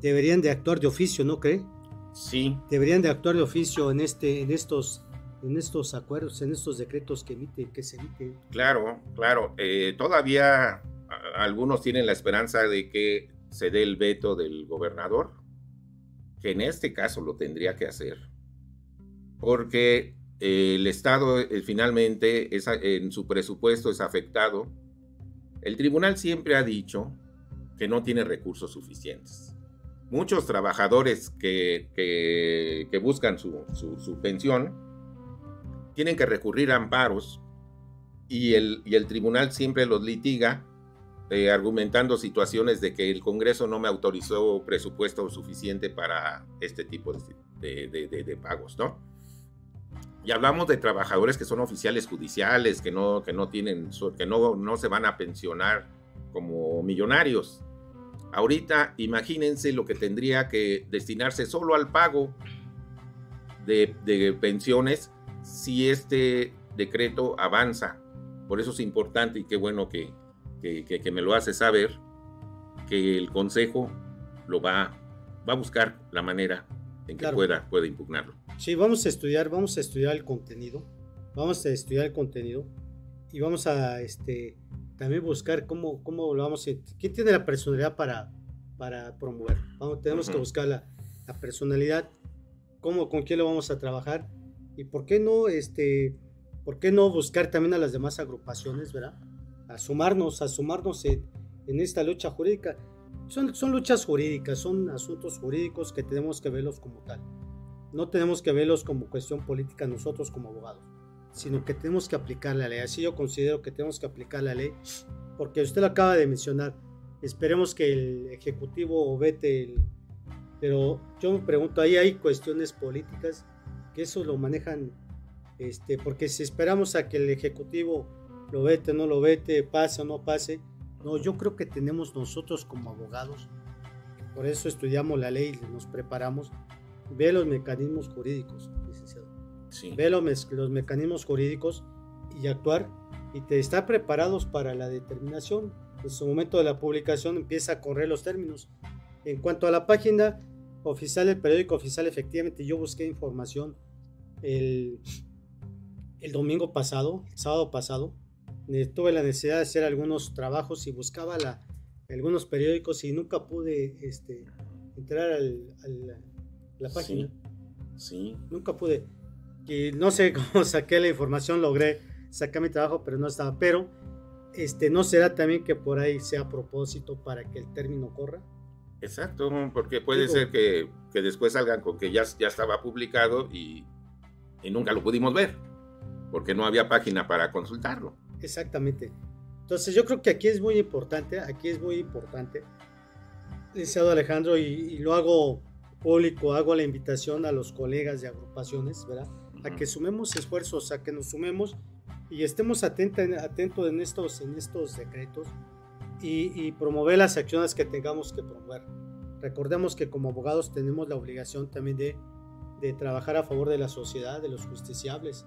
deberían de actuar de oficio, ¿no cree? sí Deberían de actuar de oficio en, este, en, estos, en estos acuerdos, en estos decretos que emite, que se emiten. Claro, claro. Eh, todavía algunos tienen la esperanza de que se dé el veto del gobernador, que en este caso lo tendría que hacer, porque el Estado eh, finalmente en su presupuesto es afectado. El tribunal siempre ha dicho que no tiene recursos suficientes. Muchos trabajadores que, que- buscan su- su- su pensión tienen que recurrir a amparos y el, y el tribunal siempre los litiga eh, argumentando situaciones de que el Congreso no me autorizó presupuesto suficiente para este tipo de- de- de- de pagos, ¿no? Y hablamos de trabajadores que son oficiales judiciales, que no, que no tienen, que no, no se van a pensionar como millonarios. Ahorita imagínense lo que tendría que destinarse solo al pago de, pensiones si este decreto avanza. Por eso es importante y qué bueno que, que, que- que me lo hace saber que el Consejo lo va, va a buscar la manera en que Claro. pueda, pueda impugnarlo. Sí, vamos a estudiar, vamos a estudiar el contenido, vamos a estudiar el contenido y vamos a este también buscar cómo, cómo lo vamos a... ¿Quién tiene la personalidad para, para promover? Vamos, tenemos que Ujú. buscar la, la personalidad, cómo, con quién lo vamos a trabajar y por qué no, este, por qué no buscar también a las demás agrupaciones, ¿verdad? A sumarnos, a sumarnos en, en esta lucha jurídica. Son, son luchas jurídicas, son asuntos jurídicos que tenemos que verlos como tal. No tenemos que verlos como cuestión política nosotros como abogados, sino que tenemos que aplicar la ley. Así yo considero que tenemos que aplicar la ley, porque usted lo acaba de mencionar. Esperemos que el Ejecutivo vete el... Pero yo me pregunto, ahí hay cuestiones políticas que eso lo manejan, este, porque si esperamos a que el Ejecutivo lo vete, no lo vete, pase o no pase, no, yo creo que tenemos nosotros como abogados, por eso estudiamos la ley nos preparamos, ver los mecanismos jurídicos, licenciado. Sí. Ver los, los mecanismos jurídicos y actuar y te estar preparados para la determinación. En su momento de la publicación empieza a correr los términos. En cuanto a la página oficial del periódico oficial, efectivamente yo busqué información el, el domingo pasado, el sábado pasado. Eh, Tuve la necesidad de hacer algunos trabajos y buscaba la, algunos periódicos y nunca pude este, entrar a la página. Sí. Nunca pude. Y no sé cómo saqué la información, logré sacar mi trabajo, pero no estaba. Pero este, ¿no será también que por ahí sea a propósito para que el término corra? Exacto, porque puede ser que, que, después salgan con que ya, ya estaba publicado y, y, nunca lo pudimos ver, porque no había página para consultarlo. Exactamente. Entonces yo creo que aquí es muy importante, aquí es muy importante, licenciado Alejandro, y, y lo hago público, hago la invitación a los colegas de agrupaciones, ¿verdad? A que sumemos esfuerzos, a que nos sumemos y estemos atentos atento en, estos, en estos decretos y, promover las acciones que tengamos que promover. Recordemos que como abogados tenemos la obligación también de, de trabajar a favor de la sociedad, de los justiciables,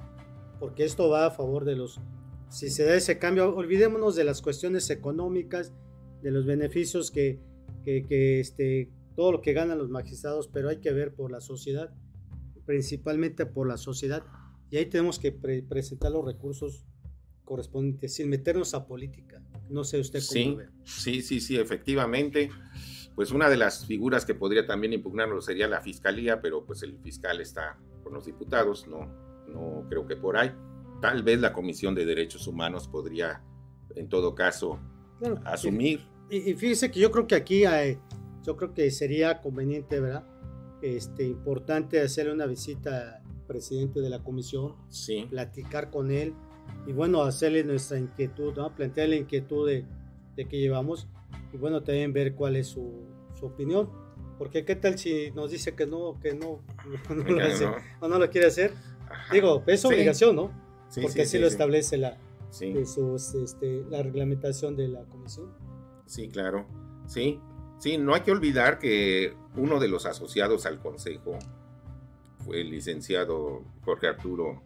porque esto va a favor de los... Si se da ese cambio, olvidémonos de las cuestiones económicas, de los beneficios que, que, que este, todo lo que ganan los magistrados, pero hay que ver por la sociedad, principalmente por la sociedad, y ahí tenemos que presentar los recursos correspondientes, sin meternos a política. No sé usted cómo sí, lo ve. Sí, sí, sí, efectivamente. Pues una de las figuras que podría también impugnarlo sería la fiscalía, pero pues el fiscal está con los diputados, no, no creo que por ahí. Tal vez la Comisión de Derechos Humanos podría, en todo caso, asumir. Y, y, fíjese que yo creo que aquí hay, yo creo que sería conveniente, ¿verdad? Este, importante hacerle una visita al presidente de la comisión, sí. platicar con él y bueno, hacerle nuestra inquietud, ¿no? plantear la inquietud de, de, que llevamos y bueno, también ver cuál es su, su, opinión. Porque qué tal si nos dice que no, que no, no, no lo hace, no. o no lo quiere hacer. Ajá. Digo, es obligación, ¿no? Sí, Porque así lo establece la, sí. sus, este, la reglamentación de la comisión. Sí, claro. Sí, Sí, no hay que olvidar que uno de los asociados al Consejo fue el licenciado Jorge Arturo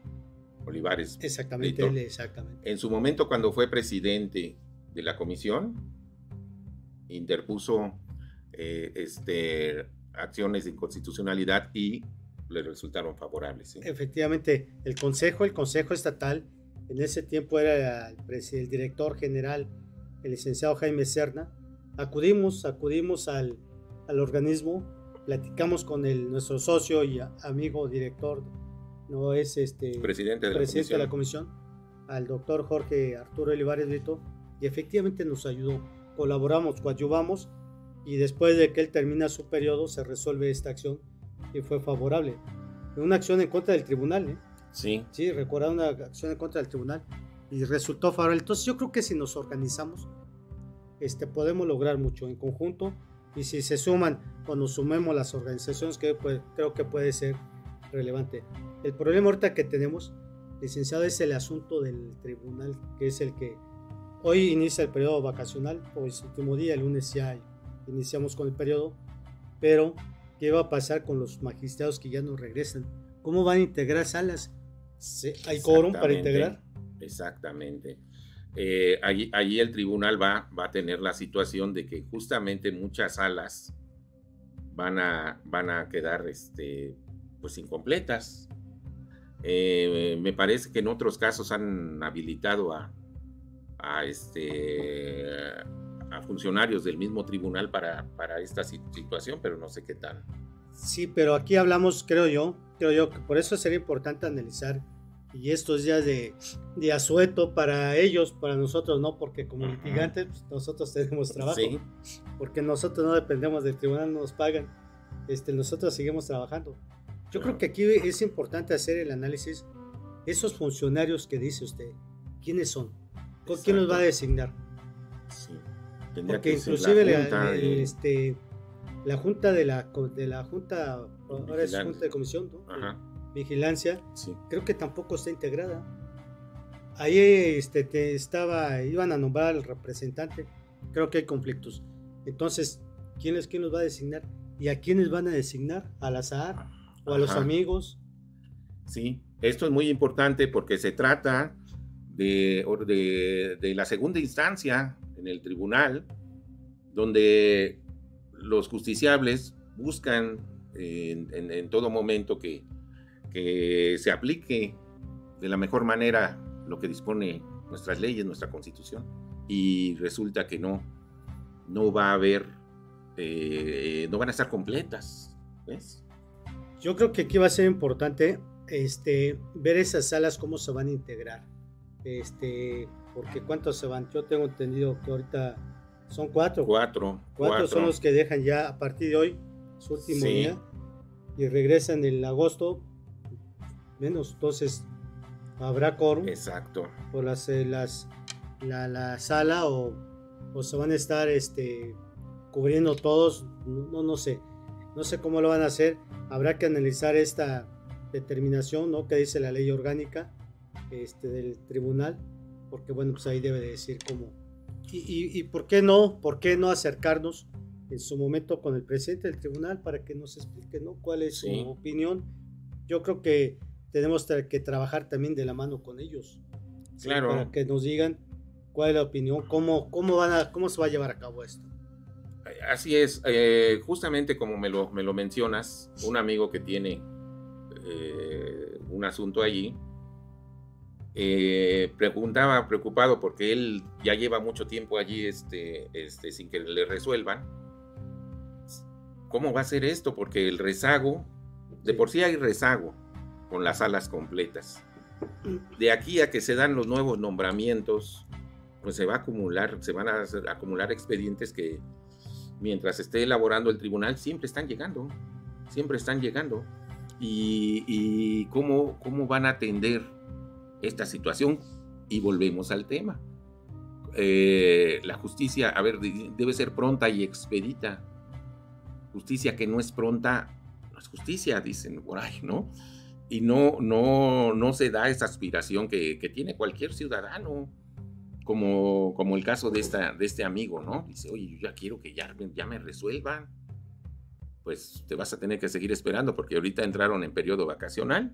Olivares. Exactamente, él, exactamente. En su momento, cuando fue presidente de la comisión, interpuso eh, este, acciones de inconstitucionalidad y le resultaron favorables. ¿sí? Efectivamente, el Consejo, el Consejo Estatal, en ese tiempo era el, el director general, el licenciado Jaime Serna, acudimos, acudimos al, al organismo, platicamos con el, nuestro socio y amigo director, no es este presidente de, presidente la, de la comisión, al doctor Jorge Arturo Olivares Brito, y efectivamente nos ayudó, colaboramos, coadyuvamos, y después de que él termina su periodo se resuelve esta acción y fue favorable. Una acción en contra del tribunal, ¿eh? Sí. Sí, recuerda una acción en contra del tribunal y resultó favorable. Entonces yo creo que si nos organizamos, este, podemos lograr mucho en conjunto y si se suman cuando sumemos las organizaciones que pues, creo que puede ser relevante. El problema ahorita que tenemos, licenciado, es el asunto del tribunal, que es el que hoy inicia el periodo vacacional, pues último día, el lunes ya iniciamos con el periodo, pero ¿qué va a pasar con los magistrados que ya no regresan? ¿Cómo van a integrar salas? ¿Hay quórum para integrar? Exactamente eh, allí, allí, el tribunal va, va, a tener la situación de que justamente muchas salas van a, van a quedar este, pues incompletas. Eh, me parece que en otros casos han habilitado a, a, este, a funcionarios del mismo tribunal para, para esta situación, pero no sé qué tal. Sí, pero aquí hablamos, creo yo, creo yo que por eso sería importante analizar y estos días de, de asueto para ellos, para nosotros no, porque como litigantes pues, nosotros tenemos trabajo, sí. porque nosotros no dependemos del tribunal, no nos pagan, este, nosotros seguimos trabajando. Yo creo que aquí es importante hacer el análisis, esos funcionarios que dice usted, ¿quiénes son? ¿Con quién los va a designar? Sí. Porque inclusive la junta, la, de... este, la junta de la, de la junta, ahora es junta de comisión, ¿no? Ajá vigilancia, sí. creo que tampoco está integrada. Ahí este, te estaba, iban a nombrar al representante, creo que hay conflictos. Entonces, ¿quién es quién los va a designar? ¿Y a quiénes van a designar? ¿Al azar? ¿O a Ajá. los amigos? Sí, esto es muy importante porque se trata de, de, de la segunda instancia en el tribunal, donde los justiciables buscan en, en, en todo momento que que se aplique de la mejor manera lo que dispone nuestras leyes, nuestra constitución. Y resulta que no, no va a haber, eh, no van a estar completas. ¿ves? Yo creo que aquí va a ser importante este, ver esas salas, cómo se van a integrar. Este, porque cuántos se van. Yo tengo entendido que ahorita son cuatro. Cuatro. Cuatro, son los que dejan ya a partir de hoy su último día y regresan en agosto menos. Entonces habrá quórum. Exacto. Por las, eh, las la, la, sala o, o, se van a estar este, cubriendo todos. No, no sé. No sé cómo lo van a hacer. Habrá que analizar esta determinación ¿no? que dice la ley orgánica este, del tribunal. Porque bueno, pues ahí debe de decir cómo. Y, y, y por qué no, por qué no acercarnos en su momento con el presidente del tribunal para que nos explique ¿no? cuál es su opinión. Yo creo que tenemos que trabajar también de la mano con ellos. Claro. Para que nos digan cuál es la opinión, cómo, cómo, van a, cómo se va a llevar a cabo esto. Así es, eh, justamente como me lo, me lo mencionas, un amigo que tiene eh, un asunto allí, eh, preguntaba preocupado porque él ya lleva mucho tiempo allí este, este, sin que le resuelvan ¿Cómo va a ser esto? Porque el rezago, de por sí hay rezago con las salas completas. De aquí a que se dan los nuevos nombramientos, pues se va a acumular, se van a acumular expedientes que mientras esté elaborando el tribunal siempre están llegando, siempre están llegando. Y, cómo, cómo van a atender esta situación. Y volvemos al tema. Eh, la justicia, a ver, debe ser pronta y expedita justicia que no es pronta, no es justicia, dicen por ahí, ¿no? Y no, no, no se da esa aspiración que, tiene cualquier ciudadano, como, como el caso de, esta, de este amigo, ¿no? Dice, oye, yo ya quiero que ya, ya me resuelvan. Pues te vas a tener que seguir esperando porque ahorita entraron en periodo vacacional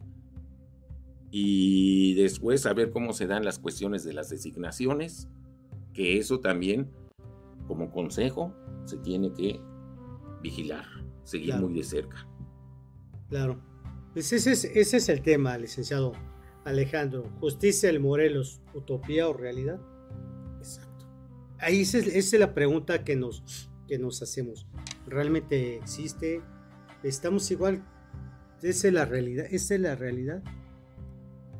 y después a ver cómo se dan las cuestiones de las designaciones, que eso también como consejo se tiene que vigilar, seguir muy de cerca. Claro. Pues ese es, ese es el tema, licenciado Alejandro. ¿Justicia el Morelos, utopía o realidad? Exacto. Ahí esa es, la pregunta que nos, que nos hacemos. ¿Realmente existe? ¿Estamos igual? ¿Esa es la realidad? ¿Esa es la realidad?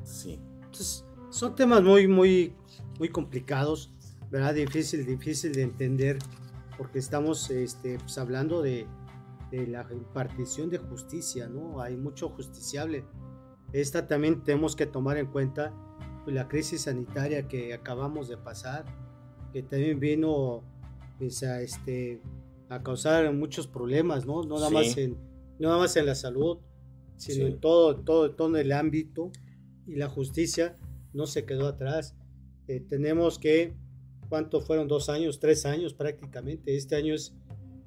Sí. Entonces, son temas muy, muy, muy complicados, ¿verdad? Difícil, difícil de entender porque estamos este, pues, hablando de, la impartición de justicia, ¿no? Hay mucho justiciable. Esta también tenemos que tomar en cuenta pues, la crisis sanitaria que acabamos de pasar, que también vino pues, a, este, a causar muchos problemas, ¿no? No nada, más, en, nada más en la salud, sino en todo, todo, todo el ámbito y la justicia no se quedó atrás. Eh, tenemos que ¿cuánto fueron? Dos años, tres años prácticamente. Este año es,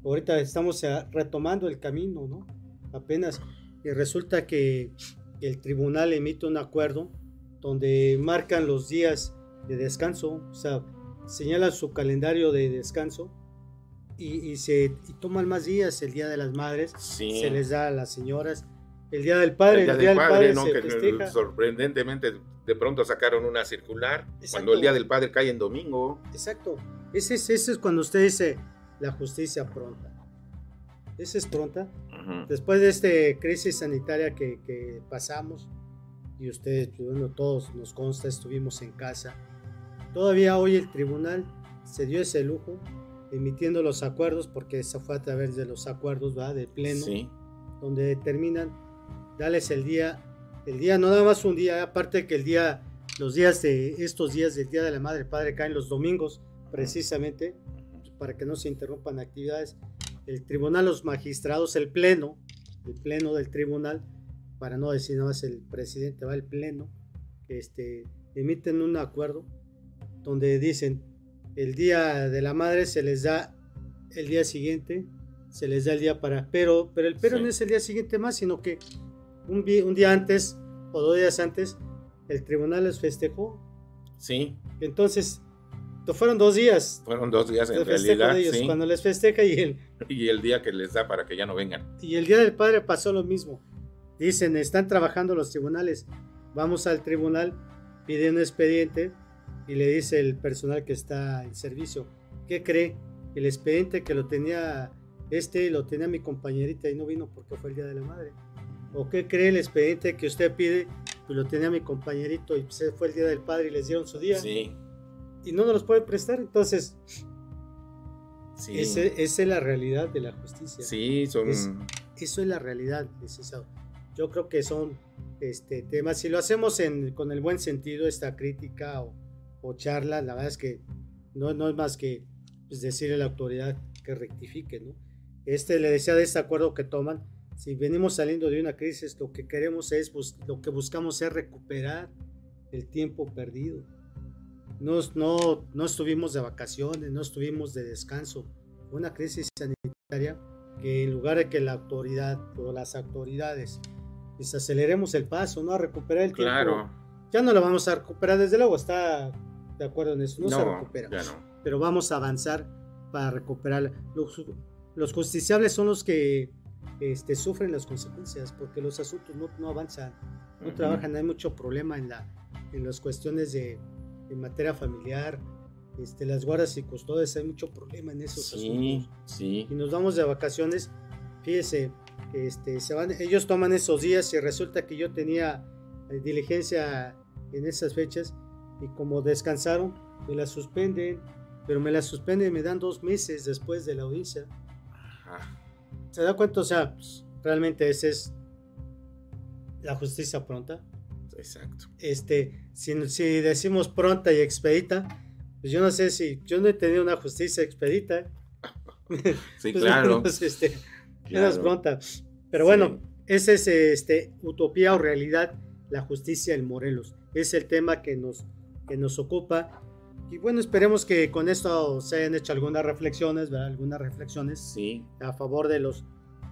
ahorita estamos eh, retomando el camino, ¿no? Apenas. Y resulta que el tribunal emite un acuerdo donde marcan los días de descanso, o sea, señalan su calendario de descanso y, se toman más días, el Día de las Madres, se les da a las señoras, el Día del Padre, el Día, del, Padre, no, que sorprendentemente de pronto sacaron una circular cuando el Día del Padre cae en domingo. Exacto. Ese es, ese es cuando usted dice la justicia pronta. Esa es pronta. Después de esta crisis sanitaria que, pasamos, y ustedes, bueno, todos nos consta, estuvimos en casa. Todavía hoy el tribunal se dio ese lujo emitiendo los acuerdos, porque eso fue a través de los acuerdos ¿verdad? de pleno, donde determinan darles el día el día, no nada más un día, aparte que el día, los días de estos días del Día de la Madre Padre caen los domingos, precisamente, para que no se interrumpan actividades. El tribunal, los magistrados, el pleno, el pleno del tribunal, para no decir nada más el presidente, va el pleno, este, emiten un acuerdo donde dicen el día de la madre se les da el día siguiente, se les da el día para, pero, pero el pero no es el día siguiente más, sino que un, día antes o dos días antes, el tribunal les festejó. Sí. Entonces, fueron dos días. Fueron dos días en realidad. Cuando les festeja y el... Y el día que les da para que ya no vengan. Y el día del padre pasó lo mismo. Dicen, están trabajando los tribunales. Vamos al tribunal, pide un expediente y le dice el personal que está en servicio, ¿qué cree? el expediente que lo tenía este, lo tenía mi compañerita y no vino porque fue el Día de la Madre. ¿O qué cree el expediente que usted pide? Pues lo tenía mi compañerito y pues, fue el Día del Padre y les dieron su día. Sí. Y no nos los puede prestar, entonces... Sí. Ese- esa es la realidad de la justicia. Sí, son. Es- Eso es la realidad, licenciado. Yo creo que son este, temas, si lo hacemos en, con el buen sentido, esta crítica o, o charla, la verdad es que no, no es más que pues, decirle a la autoridad que rectifique, ¿no? Este le decía de este acuerdo que toman, si venimos saliendo de una crisis, lo que queremos es, lo que buscamos es recuperar el tiempo perdido. No, no, no estuvimos de vacaciones, no estuvimos de descanso. Una crisis sanitaria que en lugar de que la autoridad o las autoridades pues aceleremos el paso, ¿no? A recuperar el tiempo. Claro. Ya no lo vamos a recuperar, desde luego, está de acuerdo en eso, no, se recupera. ya no. Pero vamos a avanzar para recuperar. Los, los justiciables son los que este, sufren las consecuencias porque los asuntos no, no avanzan, no trabajan, hay mucho problema en, la, en las cuestiones de en materia familiar, este, las guardas y custodias, hay mucho problema en esos Sí, asuntos sí. y nos vamos de vacaciones, fíjese, este, se van, ellos toman esos días y resulta que yo tenía eh, diligencia en esas fechas y como descansaron, me la suspenden, pero me la suspenden y me dan dos meses después de la audiencia. Ajá. ¿Se da cuenta? O sea, pues, realmente esa es la justicia pronta. Exacto. Este, si, si decimos pronta y expedita, pues yo no sé si yo no he tenido una justicia expedita. Sí, Pues, claro. pues, este, claro. Menos pronta. Pero Sí. bueno, ese es este, utopía o realidad, la justicia en Morelos. Es el tema que nos, que nos ocupa. Y bueno, esperemos que con esto se hayan hecho algunas reflexiones, ¿verdad? Algunas reflexiones Sí, a favor de los,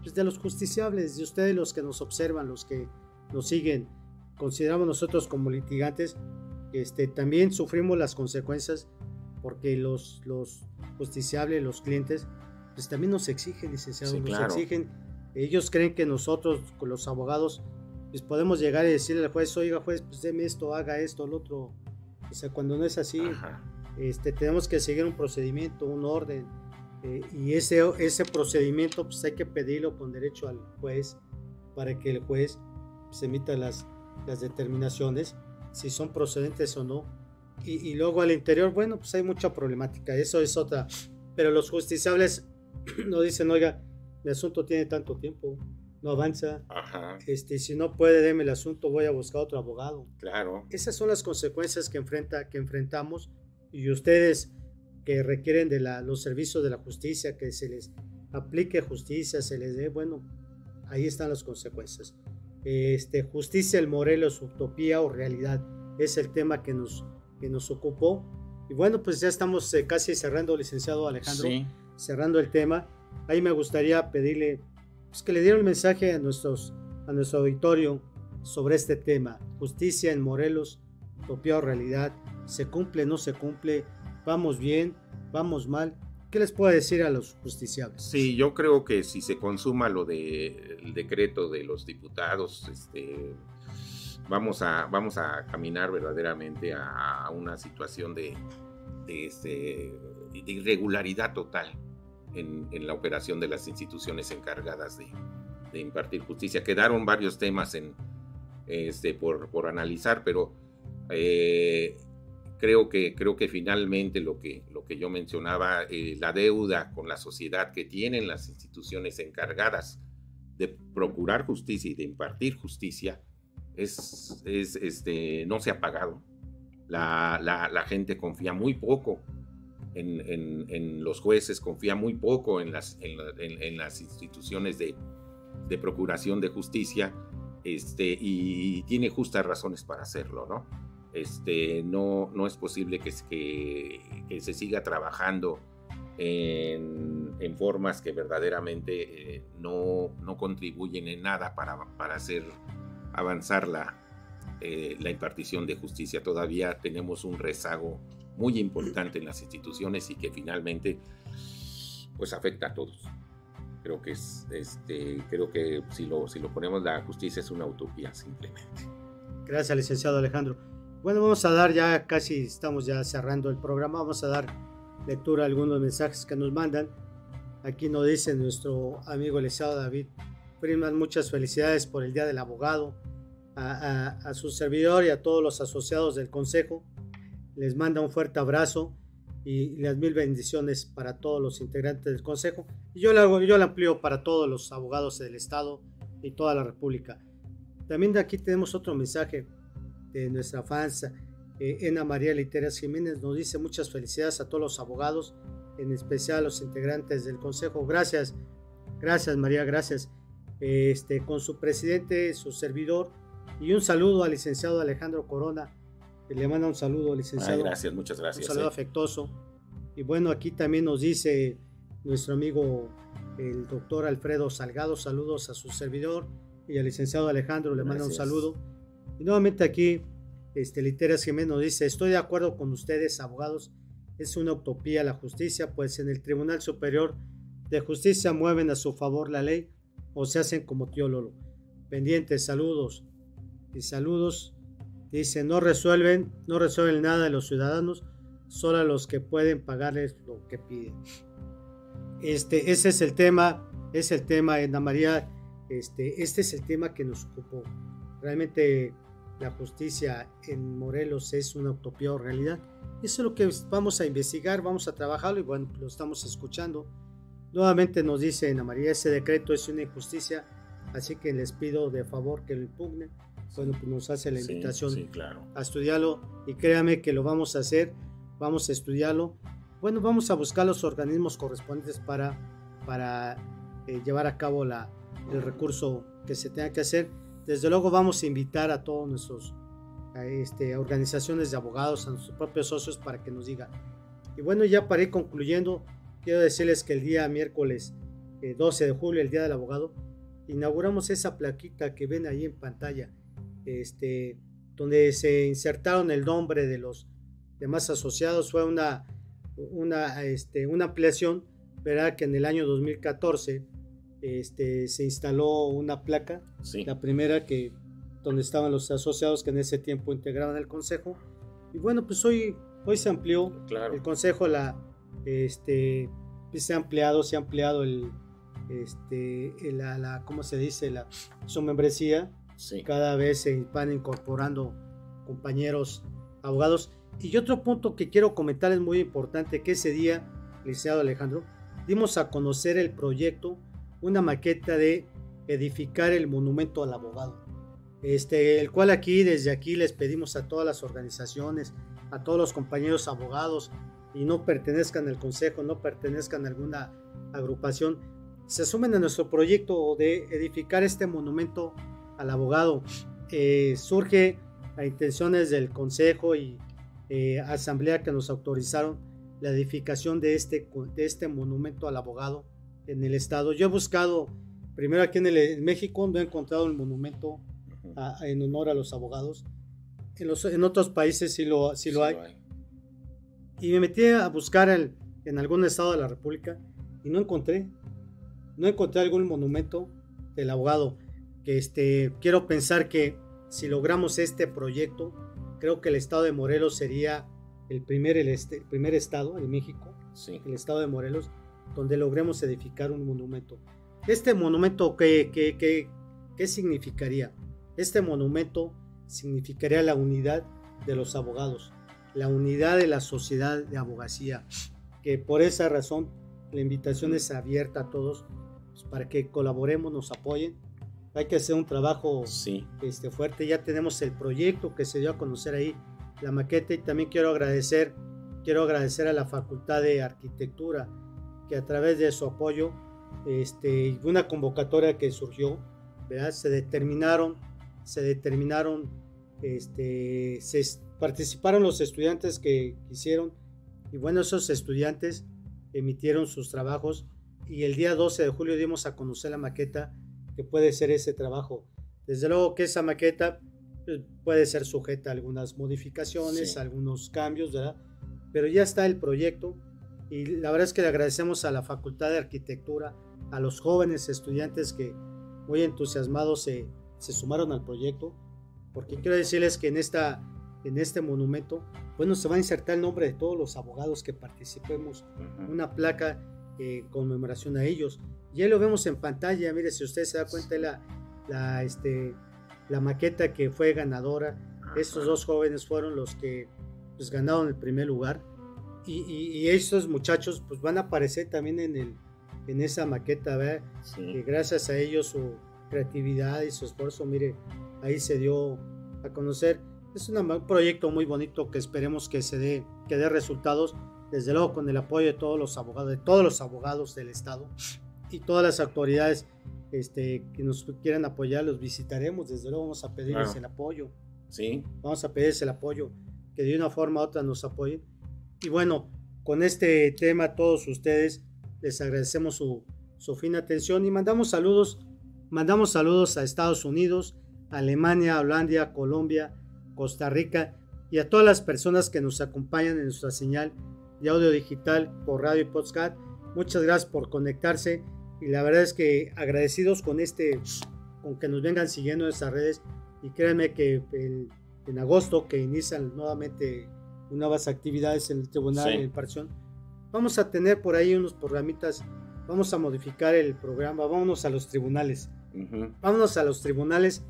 pues, de los justiciables, de ustedes los que nos observan, los que nos siguen. Consideramos nosotros como litigantes, este, también sufrimos las consecuencias porque los, los justiciables, los clientes, pues también nos exigen, licenciado, Sí, nos claro. exigen. Ellos creen que nosotros, los abogados, pues podemos llegar y decirle al juez, oiga juez, pues deme esto, haga esto, lo otro. O sea, cuando no es así, ajá. este, tenemos que seguir un procedimiento, un orden, eh, y ese, ese procedimiento pues hay que pedirlo con derecho al juez para que el juez pues, emita las, las determinaciones, si son procedentes o no. Y, y luego al interior, bueno, pues hay mucha problemática, eso es otra. Pero los justiciables no dicen, oiga, el asunto tiene tanto tiempo, no avanza, Ajá, este, si no puede, deme el asunto, voy a buscar otro abogado. claro. Esas son las consecuencias que, enfrenta, que enfrentamos y ustedes que requieren de la- los servicios de la justicia, que se les aplique justicia, se les dé, bueno, ahí están las consecuencias. Este, justicia, el Morelos, utopía o realidad, es el tema que nos, que nos ocupó. Y bueno, pues ya estamos eh, casi cerrando, licenciado Alejandro, Sí, cerrando el tema. Ahí me gustaría pedirle pues, que le dieran el mensaje a, nuestros, a nuestro auditorio sobre este tema. Justicia en Morelos, utopía o realidad, se cumple, no se cumple, vamos bien, vamos mal. ¿Qué les puedo decir a los justiciables? sí, yo creo que si se consuma lo del decreto de los diputados, este, vamos, a, vamos a caminar verdaderamente a, a una situación de, de, este, de irregularidad total en, en la operación de las instituciones encargadas de, de impartir justicia. Quedaron varios temas en, este, por, por analizar, pero eh, creo, que, creo que finalmente lo que, lo que yo mencionaba, eh, la deuda con la sociedad que tienen las instituciones encargadas de procurar justicia y de impartir justicia, es, es, este, no se ha pagado. La, la, la gente confía muy poco en, en, los jueces, confía muy poco en las, en, instituciones de, procuración de justicia este, y tiene justas razones para hacerlo, ¿no? Este, no, no es posible que, se siga trabajando en, en formas que verdaderamente eh, no, no, contribuyen en nada para, para hacer avanzar la, eh, la impartición de justicia. Todavía tenemos un rezago muy importante en las instituciones y que finalmente pues afecta a todos. Creo que es este creo que si lo si lo ponemos la justicia es una utopía simplemente. Gracias, licenciado Alejandro. Bueno, vamos a dar ya casi estamos ya cerrando el programa, vamos a dar lectura algunos mensajes que nos mandan. Aquí nos dice nuestro amigo el David Freeman, muchas felicidades por el Día del Abogado, a, su servidor y a todos los asociados del Consejo. Les manda un fuerte abrazo y las mil bendiciones para todos los integrantes del Consejo. Y yo lo, yo lo amplío para todos los abogados del Estado y toda la República. También de aquí tenemos otro mensaje de nuestra fans, eh, Ena María Literas Jiménez, nos dice muchas felicidades a todos los abogados, en especial a los integrantes del Consejo. Gracias, gracias María, gracias. Este, con su presidente, su servidor, y un saludo al licenciado Alejandro Corona. Le manda un saludo, licenciado. gracias, muchas gracias. Un saludo eh. afectuoso. Y bueno, aquí también nos dice nuestro amigo el doctor Alfredo Salgado, saludos a su servidor y al licenciado Alejandro, le manda un saludo. Y nuevamente aquí, este, Literas Jiménez nos dice, estoy de acuerdo con ustedes, abogados, es una utopía la justicia, pues en el Tribunal Superior de Justicia mueven a su favor la ley o se hacen como tío Lolo. Pendientes, saludos y saludos. Dice, no resuelven, no resuelven nada de los ciudadanos, solo a los que pueden pagarles lo que piden. Este, ese es el tema, es el tema, Ana María, este, este es el tema que nos ocupó. Realmente la justicia en Morelos es una utopía o realidad. Eso es lo que vamos a investigar, vamos a trabajarlo y bueno, lo estamos escuchando. Nuevamente nos dice Ana María, ese decreto es una injusticia, así que les pido de favor que lo impugnen. Bueno, pues nos hace la invitación a estudiarlo y créame que lo vamos a hacer, vamos a estudiarlo. Bueno, vamos a buscar los organismos correspondientes para, para eh, llevar a cabo la, el recurso que se tenga que hacer. Desde luego vamos a invitar a todos nuestros este, organizaciones de abogados, a nuestros propios socios para que nos digan. Y bueno, ya para ir concluyendo, quiero decirles que el día miércoles 12 eh, de julio, el Día del Abogado, inauguramos esa plaquita que ven ahí en pantalla este, donde se insertaron el nombre de los demás asociados. Fue una, una, este, una ampliación, verá que en el año 2014 este, se instaló una placa, la primera que donde estaban los asociados que en ese tiempo integraban el consejo. Y bueno, pues hoy, hoy se amplió el consejo, la, este, pues se ha ampliado, se ha ampliado el, este, la, la, ¿cómo se dice? La, su membresía cada vez se van incorporando compañeros abogados. Y otro punto que quiero comentar es muy importante, que ese día, licenciado Alejandro, dimos a conocer el proyecto, una maqueta de edificar el monumento al abogado. Este, el cual aquí, desde aquí, les pedimos a todas las organizaciones, a todos los compañeros abogados, y no pertenezcan al consejo, no pertenezcan a alguna agrupación, se asumen a nuestro proyecto de edificar este monumento al abogado. Eh, surge a intenciones del Consejo y eh, Asamblea que nos autorizaron la edificación de este, de este monumento al abogado en el estado. Yo he buscado, primero aquí en, el, México, no he encontrado el monumento en honor a los abogados. En, los, en otros países sí lo, sí lo, hay. Y me metí a buscar el, en algún estado de la República y no encontré. No encontré algún monumento del abogado que este, quiero pensar que si logramos este proyecto, creo que el estado de Morelos sería el primer, el, este, primer estado en México, el estado de Morelos, donde logremos edificar un monumento. Este monumento, ¿qué, qué, qué, qué significaría? Este monumento significaría la unidad de los abogados, la unidad de la sociedad de abogacía, que por esa razón la invitación es abierta a todos pues, para que colaboremos, nos apoyen hay que hacer un trabajo este, fuerte. Ya tenemos el proyecto que se dio a conocer ahí, la maqueta, y también quiero agradecer, quiero agradecer a la Facultad de Arquitectura, que a través de su apoyo, este, una convocatoria que surgió, ¿verdad? se determinaron, se determinaron, este, se participaron los estudiantes que quisieron, y bueno, esos estudiantes emitieron sus trabajos, y el día 12 de julio dimos a conocer la maqueta puede ser ese trabajo. Desde luego que esa maqueta pues, puede ser sujeta a algunas modificaciones, algunos cambios, ¿verdad? Pero ya está el proyecto y la verdad es que le agradecemos a la Facultad de Arquitectura, a los jóvenes estudiantes que muy entusiasmados se, se sumaron al proyecto, porque quiero decirles que en esta, en este monumento, bueno, se va a insertar el nombre de todos los abogados que participemos, una placa en conmemoración a ellos. Ya lo vemos en pantalla, mire, si usted se da cuenta de la, la, este, la maqueta que fue ganadora, estos dos jóvenes fueron los que pues, ganaron el primer lugar. Y, y, estos muchachos pues van a aparecer también en, el, en esa maqueta, ¿verdad? Y gracias a ellos su creatividad y su esfuerzo, mire, ahí se dio a conocer. Es un proyecto muy bonito que esperemos que se dé, que dé resultados, desde luego con el apoyo de todos los abogados, de todos los abogados del Estado y todas las autoridades este, que nos quieran apoyar, los visitaremos, desde luego vamos a pedirles el apoyo. Sí. Vamos a pedirles el apoyo, que de una forma u otra nos apoyen. Y bueno, con este tema a todos ustedes les agradecemos su, su fina atención y mandamos saludos, mandamos saludos a Estados Unidos, Alemania, Holanda, Colombia, Costa Rica y a todas las personas que nos acompañan en nuestra señal de audio digital por radio y podcast. Muchas gracias por conectarse y la verdad es que agradecidos con este, con que nos vengan siguiendo en estas redes y créanme que en agosto que inician nuevamente nuevas actividades en el tribunal en Parción, vamos a tener por ahí unos programitas, vamos a modificar el programa, vámonos a los tribunales, vámonos a los tribunales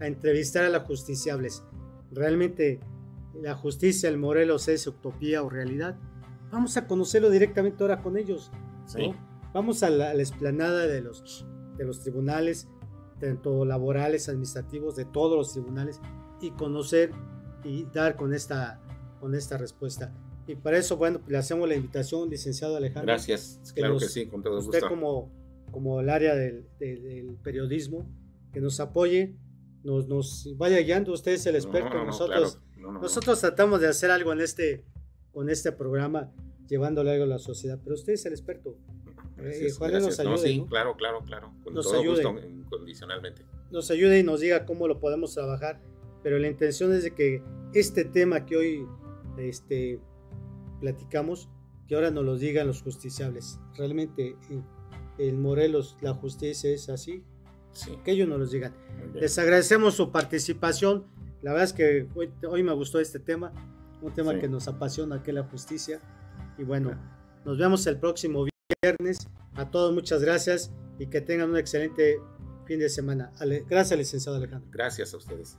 a entrevistar a los justiciables. Realmente la justicia, el Morelos es utopía o realidad. Vamos a conocerlo directamente ahora con ellos. Vamos a la, explanada de los, de los tribunales, tanto laborales, administrativos, de todos los tribunales, y conocer y dar con esta, con esta respuesta. Y para eso, bueno, le hacemos la invitación, licenciado Alejandro. Gracias, claro que sí, con todo gusto. Usted como, como el área del, del, periodismo, que nos apoye, nos, nos vaya guiando, usted es el experto, nosotros, nosotros tratamos de hacer algo en este, con este programa, llevándole algo a la sociedad, pero usted es el experto. Eh, nos ayude. sí, claro, claro, claro. Con nos todo ayude. gusto, incondicionalmente. Nos ayude y nos diga cómo lo podemos trabajar. Pero la intención es de que este tema que hoy este, platicamos, que ahora nos lo digan los justiciables. Realmente en, Morelos la justicia es así. Que ellos nos lo digan. Les agradecemos su participación. La verdad es que hoy, me gustó este tema. Un tema que nos apasiona, que es la justicia. Y bueno, nos vemos el próximo viernes. A todos muchas gracias y que tengan un excelente fin de semana. Gracias, licenciado Alejandro. Gracias a ustedes.